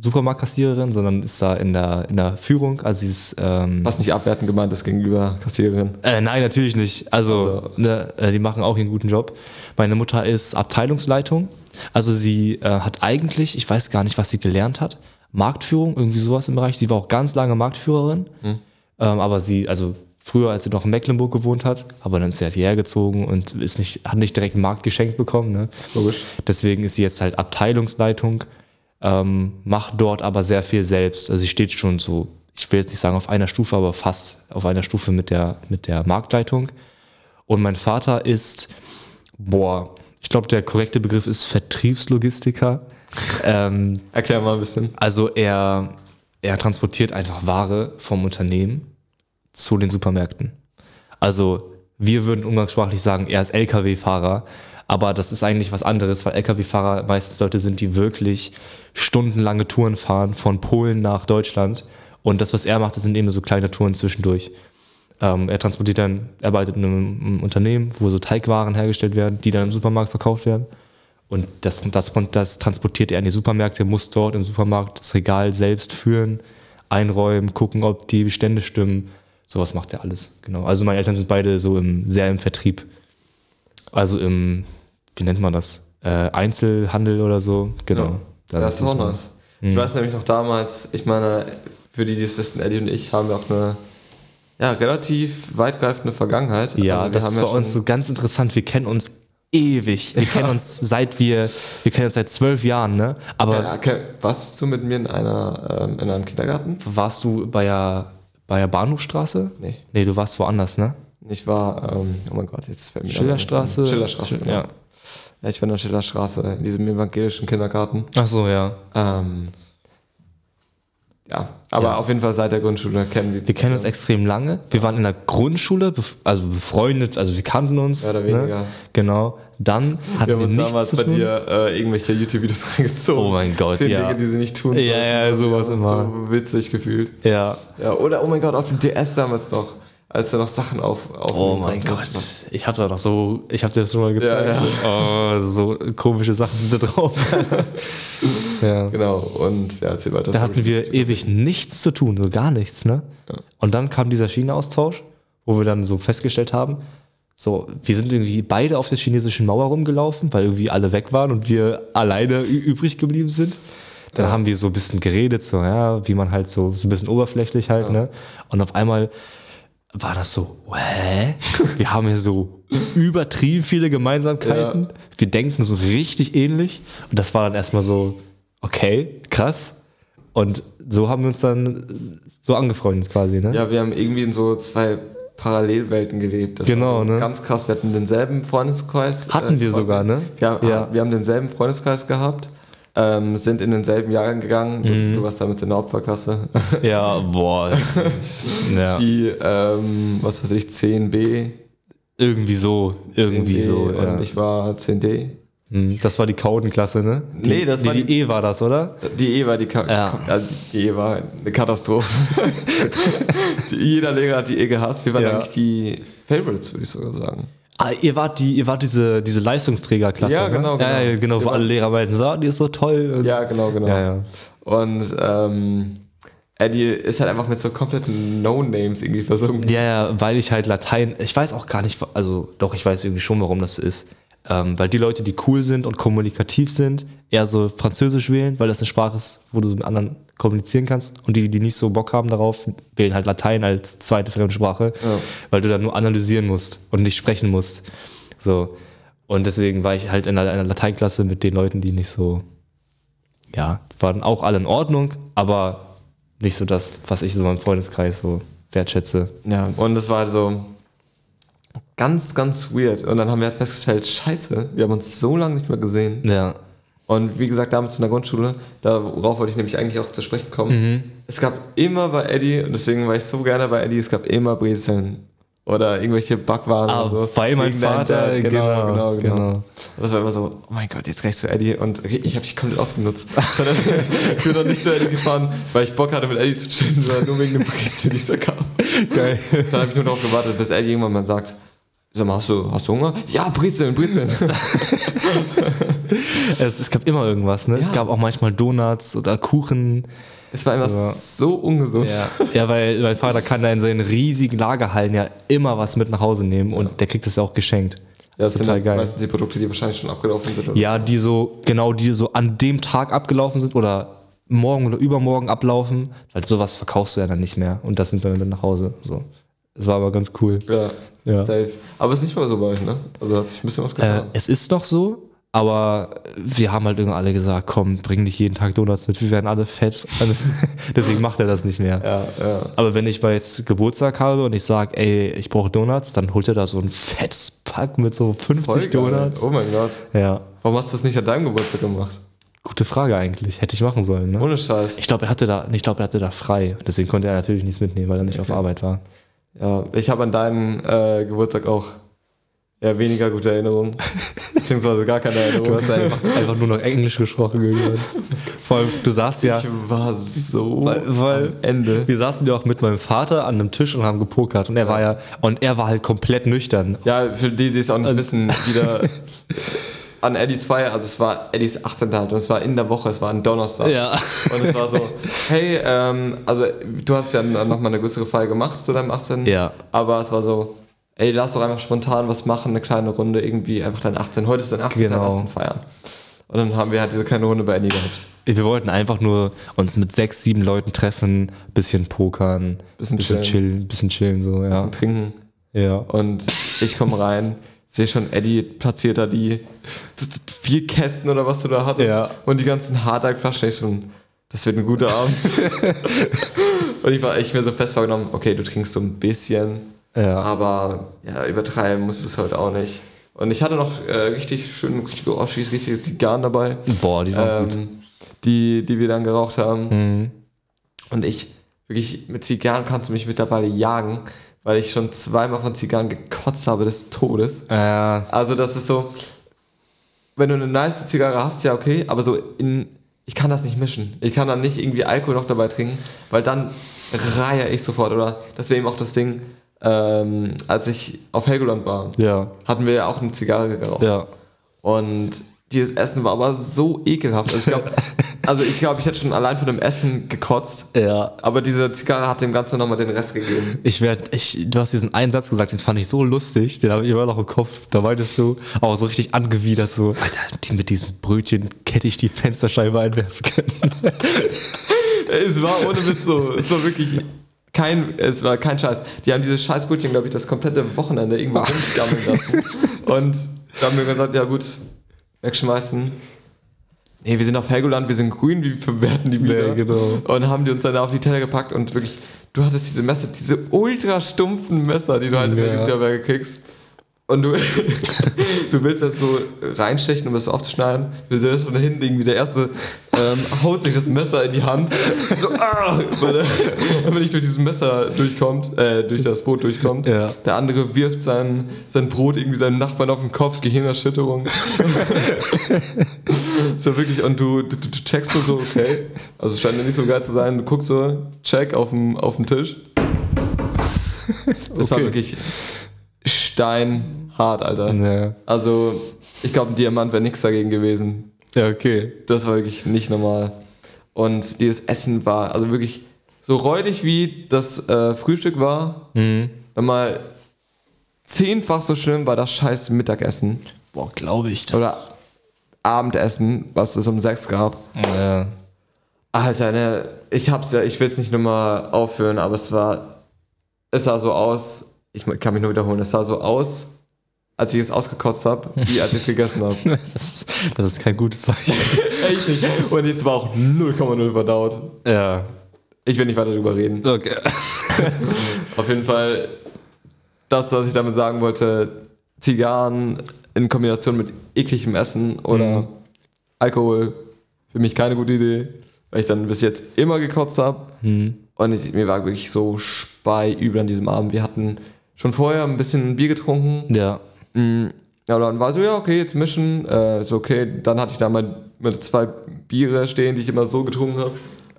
Supermarktkassiererin, sondern ist da in der, in der Führung. Also, sie ist. Ähm, Was nicht abwertend gemeint ist gegenüber Kassiererin. Äh, nein, natürlich nicht. Also, Also- ne, äh, die machen auch ihren guten Job. Meine Mutter ist Abteilungsleitung. Also sie äh, hat eigentlich, ich weiß gar nicht, was sie gelernt hat, Marktführung, irgendwie sowas im Bereich. Sie war auch ganz lange Marktführerin. Ähm, aber sie, also früher, als sie noch in Mecklenburg gewohnt hat, aber dann ist sie halt hierher gezogen und ist nicht, hat nicht direkt einen Markt geschenkt bekommen. Ne? Logisch. Deswegen ist sie jetzt halt Abteilungsleitung, ähm, macht dort aber sehr viel selbst. Also sie steht schon so, ich will jetzt nicht sagen auf einer Stufe, aber fast auf einer Stufe mit der, mit der Marktleitung. Und mein Vater ist, boah, ich glaube, der korrekte Begriff ist Vertriebslogistiker. ähm, Erklär mal ein bisschen. also er, er transportiert einfach Ware vom Unternehmen zu den Supermärkten. Also wir würden umgangssprachlich sagen, er ist Lkw-Fahrer, aber das ist eigentlich was anderes, weil Lkw-Fahrer meistens Leute sind, die wirklich stundenlange Touren fahren von Polen nach Deutschland. Und das, was er macht, das sind eben so kleine Touren zwischendurch. Ähm, er transportiert dann, er arbeitet in einem, Unternehmen, wo so Teigwaren hergestellt werden, die dann im Supermarkt verkauft werden. Und das, das, das transportiert er in die Supermärkte, muss dort im Supermarkt das Regal selbst führen, einräumen, gucken, ob die Bestände stimmen. Sowas macht er alles, genau. Also meine Eltern sind beide so im, sehr im Vertrieb. Also im, wie nennt man das? Äh, Einzelhandel oder so, genau. Ja. Da Das ist auch nice. Ich weiß nämlich noch damals, ich meine, für die, die es wissen, Eddie und ich haben ja auch eine ja, relativ weitgreifende Vergangenheit. Ja, Also das haben ist ja bei uns so ganz interessant. Wir kennen uns ewig. Wir kennen uns seit wir, wir kennen uns seit zwölf Jahren, ne? Aber Ja, okay. Warst du mit mir in, einer, ähm, in einem Kindergarten? warst du bei der, bei der Bahnhofstraße? Nee. Nee, du warst woanders, ne? Ich war, ähm, oh mein Gott, jetzt fällt mir Schillerstraße? Schillerstraße, genau. Ja. Ja, ich war in der Schillerstraße, in diesem evangelischen Kindergarten. Ach so, ja. Ähm, ja, aber Ja. auf jeden Fall seit der Grundschule kennen wir Wir kennen uns extrem lange. Wir waren in der Grundschule, also befreundet, also wir kannten uns. Mehr oder weniger. Ne? Genau. Dann hatten Wir haben uns nichts damals zu bei dir äh, irgendwelche YouTube-Videos reingezogen. Oh mein Gott, Zehn ja. Dinge, die sie nicht tun Ja, sollten. ja, sowas immer. So witzig gefühlt. Ja. Ja, oder oh mein Gott, auf dem DS damals noch, als du noch Sachen auf, auf Oh mein Gott. Ich hab da noch so, ich hab dir das schon mal gezeigt. Oh, so komische Sachen sind da drauf. ja. Genau, und ja, erzähl weiter. Da hatten wir ewig nichts zu tun, so gar nichts, ne? Und dann kam dieser China-Austausch, wo wir dann so festgestellt haben, so, wir sind irgendwie beide auf der chinesischen Mauer rumgelaufen, weil irgendwie alle weg waren und wir alleine übrig geblieben sind. Dann haben wir so ein bisschen geredet, so, ja, wie man halt so, so ein bisschen oberflächlich halt, ne? Und auf einmal war das so, hä? Wir haben hier so übertrieben viele Gemeinsamkeiten. Wir denken so richtig ähnlich. Und das war dann erstmal so, okay, krass. Und so haben wir uns dann so angefreundet quasi, ne? Ja, wir haben irgendwie in so zwei Parallelwelten gelebt. Das Genau, so ne? Ganz krass, wir hatten denselben Freundeskreis. Hatten wir quasi. sogar, ne? Wir, haben- Ja. wir haben denselben Freundeskreis gehabt, ähm, sind in denselben Jahrgang gegangen. Du, Mhm. du warst damals in der Opferklasse. Ja, boah. ja. Die, ähm, was weiß ich, 10b. Irgendwie so, irgendwie 10B so. Und Ja. ich war 10d. Hm, Das war die Kaudenklasse, ne? Die, Nee, das war die, die- die E war das, oder? Die E war die, Ka Ja. also die E war eine Katastrophe. die, jeder Lehrer hat die E gehasst. Wir waren Ja. eigentlich die Favorites, würde ich sogar sagen. Ah, ihr wart die, ihr wart diese, diese Leistungsträgerklasse. Ja, ne? genau, genau. Ja, ja, genau, wo Genau. alle Lehrer meinten, so, die ist so toll. Ja, genau, genau. ja, ja. Und ähm, Eddie ist halt einfach mit so kompletten No-Names irgendwie versunken. Ja, ja, weil ich halt Latein, ich weiß auch gar nicht, also doch, ich weiß irgendwie schon, warum das so ist. Ähm, weil die Leute, die cool sind und kommunikativ sind, eher so Französisch wählen, weil das eine Sprache ist, wo du mit anderen kommunizieren kannst. Und die, die nicht so Bock haben darauf, wählen halt Latein als zweite Fremdsprache, Ja. weil du dann nur analysieren musst und nicht sprechen musst. So. Und deswegen war ich halt in einer, Lateinklasse mit den Leuten, die nicht so, ja, waren auch alle in Ordnung, aber nicht so das, was ich so in meinem Freundeskreis so wertschätze. Ja, und das war halt so ganz, ganz weird. Und dann haben wir halt festgestellt, scheiße, wir haben uns so lange nicht mehr gesehen. Ja. Und wie gesagt, damals in der Grundschule, darauf wollte ich nämlich eigentlich auch zu sprechen kommen. Es gab immer bei Eddie, und deswegen war ich so gerne bei Eddie, es gab immer Brezeln. Oder irgendwelche Backwaren Ah, oder so. weil mein Vater, Dad. genau, genau, genau. genau. Und das war immer so, oh mein Gott, jetzt gleich zu Eddie. Und ich habe dich komplett ausgenutzt. Ich bin noch nicht zu Eddie gefahren, weil ich Bock hatte, mit Eddie zu chillen, sondern nur wegen dem Brezel, die es da kam. Geil. Dann habe ich nur darauf gewartet, bis Eddie irgendwann mal sagt, sag mal, hast du, hast du Hunger? Ja, Brezeln, Brezeln. Es, es gab immer irgendwas, ne? Es Ja. gab auch manchmal Donuts oder Kuchen. Es war immer Ja. so ungesund. Ja. ja, weil mein Vater kann da in seinen riesigen Lagerhallen ja immer was mit nach Hause nehmen und der kriegt das ja auch geschenkt. Ja, das Total sind geil. meistens die Produkte, die wahrscheinlich schon abgelaufen sind. Oder? Ja, die so, genau, die so an dem Tag abgelaufen sind oder morgen oder übermorgen ablaufen, weil sowas verkaufst du ja dann nicht mehr und das nimmt man mit nach Hause. So. Das war aber ganz cool. Ja, Ja. safe. Aber ist nicht mal so bei euch, ne? Also hat sich ein bisschen was Äh, getan. es ist noch so, aber wir haben halt irgendwie alle gesagt, komm, bring nicht jeden Tag Donuts mit, wir werden alle fett. Also, Deswegen macht er das nicht mehr. ja, ja. Aber wenn ich mal jetzt Geburtstag habe und ich sage, ey, ich brauche Donuts, dann holt er da so ein fettes Pack mit so 50 Voll geil. Donuts. Oh mein Gott. Ja, Warum hast du das nicht an deinem Geburtstag gemacht? gute Frage eigentlich. Hätte ich machen sollen. Ne? Ohne Scheiß. Ich glaube, er hatte da, ich glaube, er hatte da frei. Deswegen konnte er natürlich nichts mitnehmen, weil er nicht auf Arbeit war. Ja, ich habe an deinen äh, Geburtstag auch eher weniger gute Erinnerungen. Beziehungsweise gar keine Du Erinnerungen. hast einfach, einfach nur noch Englisch gesprochen gehört. Vor allem, du saßt ja, Ich war so weil, weil am Ende. wir saßen ja auch mit meinem Vater an einem Tisch und haben gepokert und er war ja, und er war halt komplett nüchtern. Ja, für die, die es auch nicht wissen, wieder an Eddies Feier, also es war Eddies 18. Halt und es war in der Woche, es war ein Donnerstag. Ja. Und es war so, hey, ähm, also du hast ja nochmal eine größere Feier gemacht zu deinem 18. Ja. Aber es war so, ey, lass doch einfach spontan was machen, eine kleine Runde, irgendwie einfach dein 18. Heute ist dein 18. Genau. lass feiern. Und dann haben wir halt diese kleine Runde bei Andy gehabt. Wir wollten einfach nur uns mit sechs, sieben Leuten treffen, bisschen pokern, Bisschen bisschen chillen. chillen, bisschen chillen so, ja. Bisschen trinken. ja. Und ich komme rein, sehe schon, Eddie platziert da die vier Kästen oder was du da hattest. Ja. Und die ganzen Hardalk-Flaschen. Ich schon, das wird ein guter Abend. und ich war echt mir so fest vorgenommen, okay, du trinkst so ein bisschen, Ja. aber ja, übertreiben musst du es halt auch nicht. Und ich hatte noch äh, richtig schöne Stücke Oschis, richtige Zigarren dabei, Boah, die waren gut. ähm, die, die wir dann geraucht haben. Mhm. Und ich, wirklich, mit Zigarren kannst du mich mittlerweile jagen, weil ich schon zweimal von Zigarren gekotzt habe des Todes. Äh, Also das ist so, wenn du eine nice Zigarre hast, ja okay, aber so in, ich kann das nicht mischen. Ich kann dann nicht irgendwie Alkohol noch dabei trinken, weil dann reihe ich sofort. Oder das wäre eben auch das Ding, ähm, als ich auf Helgoland war, ja, hatten wir ja auch eine Zigarre geraucht. ja. Und dieses Essen war aber so ekelhaft. Also ich glaube, also ich, glaub, ich hätte schon allein von dem Essen gekotzt. Ja. Aber diese Zigarre hat dem Ganzen nochmal den Rest gegeben. Ich werd, ich, du hast diesen einen Satz gesagt, den fand ich so lustig, den habe ich immer noch im Kopf. Da meintest du, auch so richtig angewidert, so, Alter, die mit diesem Brötchen hätte ich die Fensterscheibe einwerfen können. Es war ohne Witz so, so wirklich kein, es war kein Scheiß. Die haben dieses Scheißbrötchen, glaube ich, das komplette Wochenende irgendwo rumgammeln lassen. Und da haben wir gesagt, ja gut, wegschmeißen. Nee, wir sind auf Helgoland, wir sind grün, wie verwerten die wieder? Nee, genau. Und haben die uns dann auf die Teller gepackt und wirklich, du hattest diese Messer, diese ultra stumpfen Messer, die du halt in Ja. der Jugendherberge kriegst. Und du, du willst jetzt so reinstechen, um das aufzuschneiden. Wir sind von hinten irgendwie der Erste ähm, haut sich das Messer in die Hand. So, ah, weil er nicht durch dieses Messer durchkommt, äh, durch das Brot durchkommt. Ja. Der andere wirft sein, sein Brot irgendwie seinem Nachbarn auf den Kopf, Gehirnerschütterung. so wirklich, und du, du, du checkst nur so, okay. Also scheint ja nicht so geil zu sein. Du guckst so, check auf dem, auf dem Tisch. Das war Okay. wirklich steinhart, Alter. Ja, Also, ich glaube, ein Diamant wäre nichts dagegen gewesen. Ja okay. Das war wirklich nicht normal. Und dieses Essen war, also wirklich so räudig wie das äh, Frühstück war, Mhm. mal zehnfach so schlimm war das scheiß Mittagessen Boah, glaube ich. Das oder Abendessen, was es um sechs gab. Ja. Alter, ne, ich hab's ja, ich will es nicht nochmal aufführen, aber es war, es sah so aus, ich kann mich nur wiederholen, es sah so aus, als ich es ausgekotzt habe, wie als ich es gegessen habe. Das, ist, das ist kein gutes Zeichen. Echt nicht. Und es war auch 0,0 verdaut. ja. Ich will nicht weiter drüber reden. Okay. Auf jeden Fall, das, was ich damit sagen wollte, Zigarren in Kombination mit ekligem Essen oder Mhm. Alkohol, für mich keine gute Idee, weil ich dann bis jetzt immer gekotzt habe. Mhm. Und ich, mir war wirklich so speiübel an diesem Abend. Wir hatten schon vorher ein bisschen Bier getrunken. Ja. Mm, Ja, dann war so, ja, okay, jetzt mischen. Äh, so, okay, dann hatte ich da mal meine zwei Biere stehen, die ich immer so getrunken habe.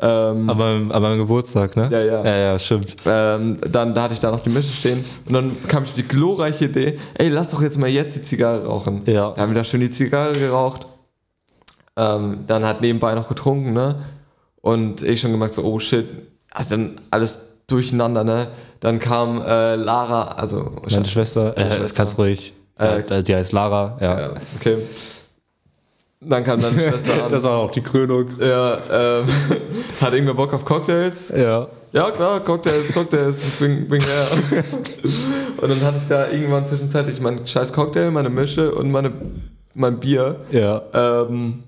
Ähm, Aber, aber am Geburtstag, ne? Ja, ja. Ja, ja, stimmt. Ähm, dann da hatte ich da noch die Mische stehen und dann kam ich die glorreiche Idee, ey, lass doch jetzt mal jetzt die Zigarre rauchen. Ja. Da haben wir da schön die Zigarre geraucht. Ähm, dann hat nebenbei noch getrunken, ne? Und ich schon gemerkt, so, oh shit, also dann alles durcheinander, ne? Dann kam äh, Lara, also Meine Schwester, äh, Schwester. ganz ruhig. Äh, die heißt Lara, ja. ja, okay. Dann kam deine Schwester an. Das war auch die Krönung. ja, ähm, hat irgendwer Bock auf Cocktails? Ja. Ja, klar, Cocktails, Cocktails, bring, bring her. und dann hatte ich da irgendwann zwischenzeitlich meinen scheiß Cocktail, meine Mische und meine, mein Bier. Ja. Ähm,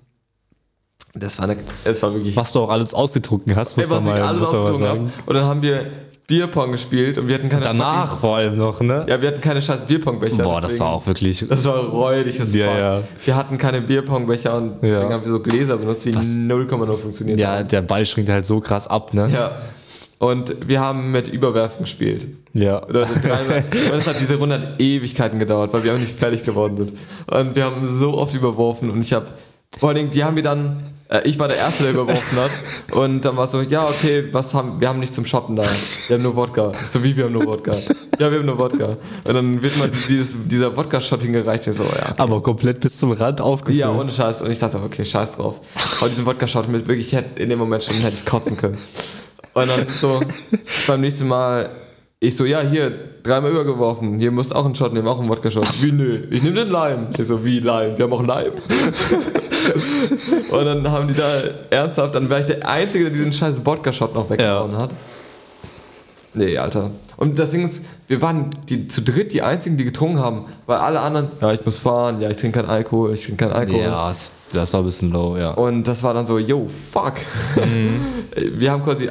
das war eine, es war wirklich, Was du auch alles ausgetrunken hast, muss ey, was man ich mal, alles man mal ausgetrunken sagen. habe. Und dann haben wir Bierpong gespielt und wir hatten keine Danach fucking- vor allem noch, ne? ja, wir hatten keine scheiß Bierpongbecher. Boah, das deswegen- war auch wirklich. Das war räudig as Ja, ja. Wir hatten keine Bierpongbecher und deswegen Ja. haben wir so Gläser benutzt, die Was? 0,0 funktioniert Ja, haben. der Ball schrinkt halt so krass ab, ne? Ja. Und wir haben mit Überwerfen gespielt. Ja. Oder es hat diese Runde hat Ewigkeiten gedauert, weil wir auch nicht fertig geworden sind. Und wir haben so oft überworfen und ich habe, vor allen Dingen, die haben wir dann, ich war der Erste, der überworfen hat. Und dann war es so, ja, okay, was haben, wir haben nichts zum Shotten da. Wir haben nur Wodka. So wie wir haben nur Wodka. Ja, wir haben nur Wodka. Und dann wird mal dieses, dieser Wodka-Shot hingereicht. Ich so, ja. Okay. Aber komplett bis zum Rand aufgefüllt. Ja, ohne Scheiß. Und ich dachte, okay, scheiß drauf. Aber diesen Wodka-Shot mit wirklich, ich hätte in dem Moment schon hätte ich kotzen können. Und dann so, beim nächsten Mal, ich so, ja, hier, dreimal übergeworfen. Hier musst auch einen Shot nehmen, auch einen Wodka-Shot. Wie, nö, ich nehme den Lime. Ich so, wie Lime? Wir haben auch Lime. und dann haben die da ernsthaft, dann war ich der Einzige, der diesen scheiß Wodka-Shot noch weggehauen hat. Nee, Alter. Und das Ding ist, wir waren die, zu dritt die Einzigen, die getrunken haben, weil alle anderen, ja, ich muss fahren, ja, ich trinke keinen Alkohol, ich trinke keinen Alkohol. Ja, das, das war ein bisschen low, ja. Und das war dann so, yo, fuck. Wir haben quasi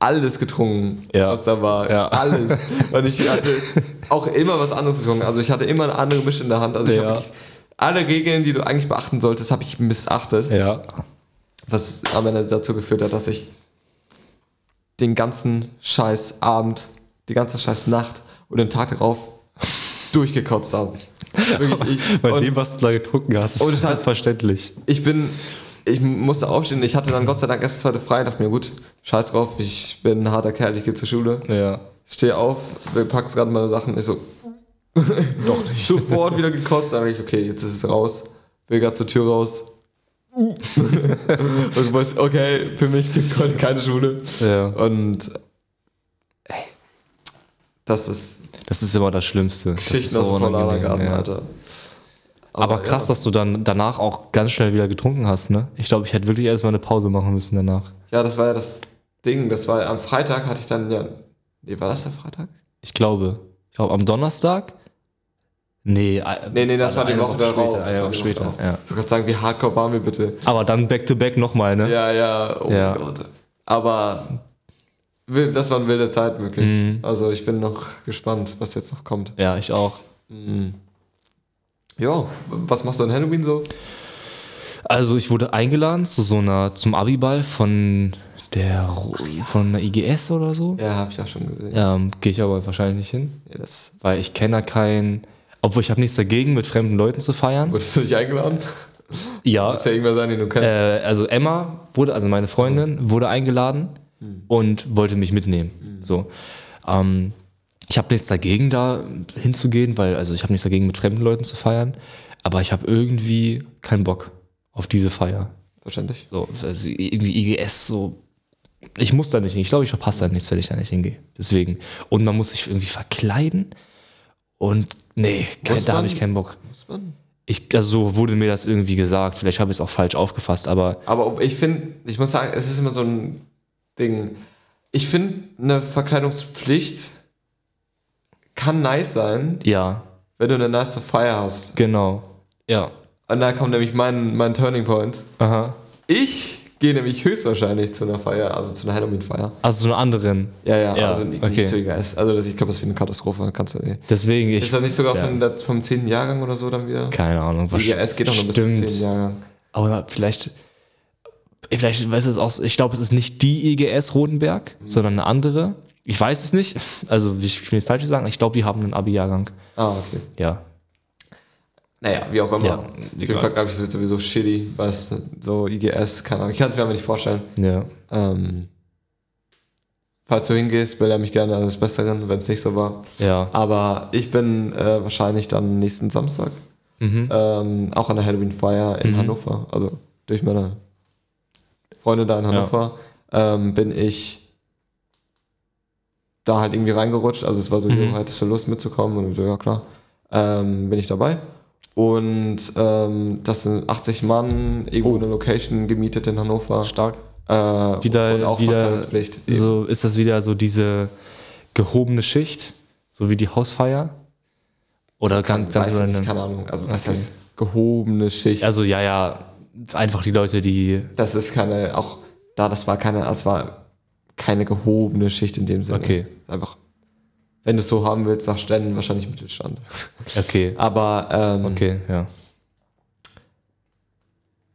alles getrunken, Ja. was da war. Ja. Alles. Und ich hatte auch immer was anderes getrunken. Also ich hatte immer eine andere Mische in der Hand. Also ich Ja. habe alle Regeln, die du eigentlich beachten solltest, habe ich missachtet. Ja. Was am Ende dazu geführt hat, dass ich den ganzen scheiß Abend, die ganze scheiß Nacht und den Tag darauf durchgekotzt habe. Wirklich, ich, Bei dem, was du da getrunken hast, ist Scheiß. das verständlich. ich bin, ich musste aufstehen. Ich hatte dann Gott sei Dank erst das zweite frei. Dachte mir, gut, scheiß drauf, ich bin ein harter Kerl, ich gehe zur Schule. Ja. Ich stehe auf, packst gerade meine Sachen. Ich so, doch nicht. Sofort wieder gekotzt. Dann ich, okay, jetzt ist es raus. Will gerade zur Tür raus. Und du weißt, okay, für mich gibt es heute keine Schule. Ja. Und ey, das ist Das ist immer das Schlimmste. Das Geschichten ist aus dem unangenehm, Paulanergarten, ja. Alter. Aber krass, ja. dass du dann danach auch ganz schnell wieder getrunken hast, ne? Ich glaube, ich hätte wirklich erstmal eine Pause machen müssen danach. Ja, das war ja das Ding. Das war am Freitag hatte ich dann ja. Nee, war das der Freitag? Ich glaube. Ich glaube, am Donnerstag? Nee, äh, Nee, nee, das war die eine Woche darauf. Später, war die Woche später. darauf. Ja. Ich wollte gerade sagen, wie hardcore waren wir bitte? Aber dann back to back nochmal, ne? Ja, ja, oh Ja. mein Gott. Aber das waren wilde Zeiten, wirklich. Mhm. Also ich bin noch gespannt, was jetzt noch kommt. Ja, ich auch. Ja, was machst du an Halloween so? Also ich wurde eingeladen zu so einer, zum Abiball von der von der IGS oder so. Ja, habe ich auch schon gesehen. Ja. Ähm, Gehe ich aber wahrscheinlich nicht hin, das, weil ich kenne da keinen. Obwohl ich habe nichts dagegen, mit fremden Leuten zu feiern. wurdest du nicht eingeladen? Ja, Muss ja irgendwer sein, den du kennst. äh, also Emma wurde, also meine Freundin, wurde eingeladen und wollte mich mitnehmen. So. Ähm, ich habe nichts dagegen, da hinzugehen, weil, also ich habe nichts dagegen, mit fremden Leuten zu feiern, aber ich habe irgendwie keinen Bock auf diese Feier. Verständlich. So, also irgendwie IGS, so. Ich muss da nicht hin. Ich glaube, ich verpasse da nichts, wenn ich da nicht hingehe. Deswegen. Und man muss sich irgendwie verkleiden. Und nee, kein, da habe ich keinen Bock. Muss man. Ich, also so wurde mir das irgendwie gesagt. Vielleicht habe ich es auch falsch aufgefasst, aber Aber ich finde, ich muss sagen, es ist immer so ein Ding. Ich finde, eine Verkleidungspflicht kann nice sein, ja, wenn du eine nice Feier hast. genau. Ja. Und da kommt nämlich mein, mein Turning Point. Aha. Ich gehe nämlich höchstwahrscheinlich zu einer Feier, also zu einer Halloween-Feier. Also so einen anderen. Ja, ja, Ja, also nicht, okay. nicht zu IGS. Also das, ich glaube, das ist wie eine Katastrophe. Kannst du eh. Deswegen, ich. Ist das nicht sogar ja, von der, vom 10. Jahrgang oder so dann wieder? Keine Ahnung, was IGS geht doch nur bis zum stimmt. 10. Jahrgang. Aber vielleicht. Vielleicht weiß es auch. Ich glaube, es ist nicht die IGS Rotenberg, Mhm. sondern eine andere. Ich weiß es nicht. Also, ich will jetzt falsch sagen. Ich glaube, die haben einen Abi-Jahrgang. Ah, okay. Ja. Naja, wie auch immer. Ja, Auf jeden. Fall glaube ich, es wird sowieso shitty, was so IGS, keine Ahnung. Ich kann es mir aber nicht vorstellen. Ja. Ähm, falls du hingehst, belehr mich gerne eines Besseren, wenn es nicht so war. Ja. Aber ich bin äh, wahrscheinlich dann nächsten Samstag Mhm. ähm, auch an der Halloween-Feier in Mhm. Hannover. Also durch meine Freunde da in Hannover ähm, bin ich da halt irgendwie reingerutscht. Also es war so, Mhm. jo, hättest du Lust mitzukommen? Und so, ja klar. Ähm, bin ich dabei. Und ähm, das sind 80 Mann, irgendwo Oh. eine Location gemietet in Hannover. Stark. Äh, Wieder- und auch wieder. So ist das wieder so diese gehobene Schicht, so wie die Hausfeier. Oder ganz, ganz Weiß ich keine Ahnung. Also was Okay. heißt gehobene Schicht? Also ja, ja, einfach die Leute, die. Das ist keine, auch da, das war keine, das war keine gehobene Schicht in dem Sinne. Okay. Einfach, wenn du es so haben willst, nach Ständen wahrscheinlich Mittelstand. Okay. Aber ähm, Okay, ja.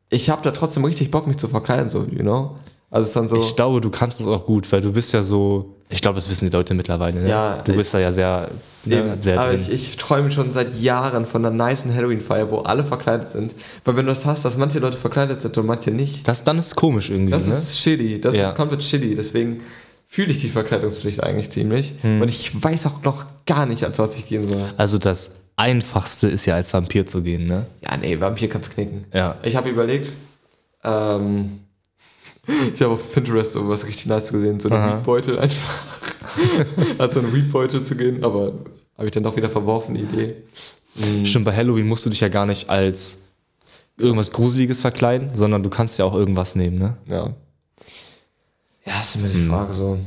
ich habe da trotzdem richtig Bock, mich zu verkleiden, so, you know? Also es ist dann so, Ich glaube, du kannst es auch gut, weil du bist ja so. Ich glaube, das wissen die Leute mittlerweile. Ne? Ja, du ich- bist da ja sehr, ne, Eben. sehr aber drin. ich, ich träume schon seit Jahren von einer niceen Halloween-Feier, wo alle verkleidet sind. Weil wenn du das hast, dass manche Leute verkleidet sind und manche nicht, das, dann ist es komisch irgendwie. das ne? ist shitty. Das Ja. ist komplett shitty. Deswegen fühle ich die Verkleidungspflicht eigentlich ziemlich. Hm. Und ich weiß auch noch gar nicht, als was ich gehen soll. also das Einfachste ist ja als Vampir zu gehen, ne? Ja, nee, Vampir kannst knicken. Ja. Ich habe überlegt, ähm, Ich habe auf Pinterest so was richtig nice gesehen, so einen. Weedbeutel einfach. Als so einen Weedbeutel zu gehen, aber habe ich dann doch wieder verworfen, die Idee. Mhm. Stimmt, bei Halloween musst du dich ja gar nicht als irgendwas Gruseliges verkleiden, sondern du kannst ja auch irgendwas nehmen, ne? Ja. Ja, ist immer die Hm. Frage so.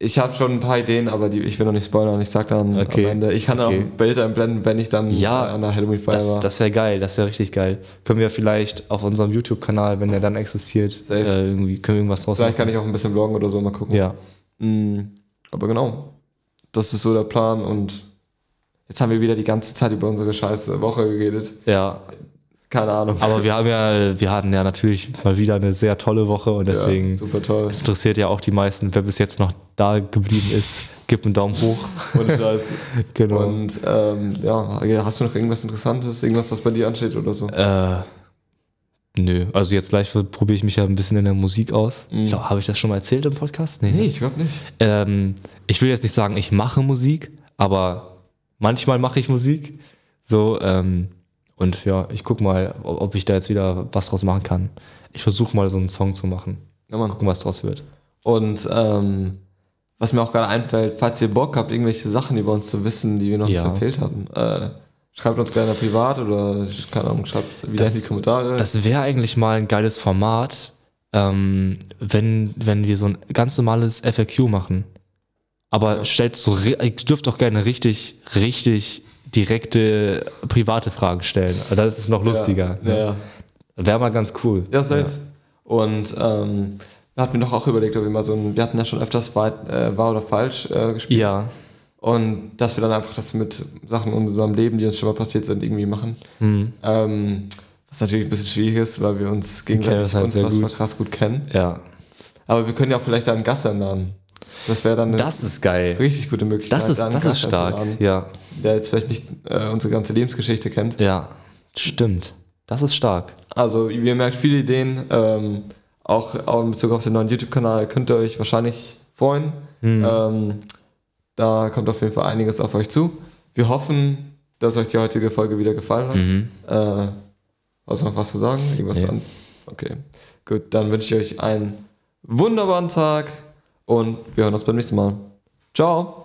Ich habe schon ein paar Ideen, aber die, ich will noch nicht spoilern. Ich sag dann Okay. am Ende. Ich kann Okay. auch Bilder einblenden, wenn ich dann Ja, an der Halloween-Feier Das, war. das wäre geil, das wäre richtig geil. Können wir vielleicht auf unserem YouTube-Kanal, wenn der dann existiert, äh, irgendwie, können wir irgendwas draus Vielleicht kann machen? ich auch ein bisschen vloggen oder so, mal gucken. Ja. Mm, Aber genau, das ist so der Plan und jetzt haben wir wieder die ganze Zeit über unsere scheiße Woche geredet. Ja, Keine Ahnung. aber wir haben ja, wir hatten ja natürlich mal wieder eine sehr tolle Woche und deswegen ja, super toll. es interessiert ja auch die meisten. Wer bis jetzt noch da geblieben ist, gibt einen Daumen hoch. Ohne Scheiß. Genau. Und ähm, ja, hast du noch irgendwas Interessantes, irgendwas, was bei dir ansteht oder so? Äh, nö, also jetzt gleich probiere ich mich ja ein bisschen in der Musik aus. Mhm. Ich glaube, habe ich das schon mal erzählt im Podcast? Nee, ne? ich glaube nicht. Ähm, ich will jetzt nicht sagen, ich mache Musik, aber manchmal mache ich Musik. So, ähm, und ja, ich guck mal, ob ich da jetzt wieder was draus machen kann. Ich versuche mal so einen Song zu machen. Ja, Mann. Gucken, was draus wird. Und ähm, was mir auch gerade einfällt, falls ihr Bock habt, irgendwelche Sachen über uns zu wissen, die wir noch Ja. nicht erzählt haben, äh, schreibt uns gerne privat oder, keine Ahnung, schreibt wieder Das- in die Kommentare. Das wäre eigentlich mal ein geiles Format, ähm, wenn, wenn wir so ein ganz normales FAQ machen. Aber stellt so, ihr dürft auch gerne richtig, richtig direkte private Fragen stellen. Das ist noch lustiger. Ja, ne? ja. Wäre mal ganz cool. Ja, safe. Und ähm, hatten mir doch auch überlegt, ob wir mal so ein, wir hatten ja schon öfters wahr, äh, wahr oder falsch äh, gespielt. Ja. Und dass wir dann einfach das mit Sachen in unserem Leben, die uns schon mal passiert sind, irgendwie machen. Hm. Ähm, was natürlich ein bisschen schwierig ist, weil wir uns gegenseitig uns halt unfassbar gut. krass gut kennen. Ja. Aber wir können ja auch vielleicht einen Gast einladen. Das wäre dann eine Das ist geil. richtig gute Möglichkeit. Das ist, das ist stark. einzuladen, Ja. Der jetzt vielleicht nicht äh, unsere ganze Lebensgeschichte kennt. Ja. Stimmt. Das ist stark. Also, wie ihr merkt, viele Ideen. Ähm, auch, auch in Bezug auf den neuen YouTube-Kanal könnt ihr euch wahrscheinlich freuen. Hm. Ähm, da kommt auf jeden Fall einiges auf euch zu. Wir hoffen, dass euch die heutige Folge wieder gefallen hat. Mhm. Äh, hast du noch was zu sagen? Irgendwas Nee. an? Okay. Gut, dann wünsche ich euch einen wunderbaren Tag und wir hören uns beim nächsten Mal. Ciao!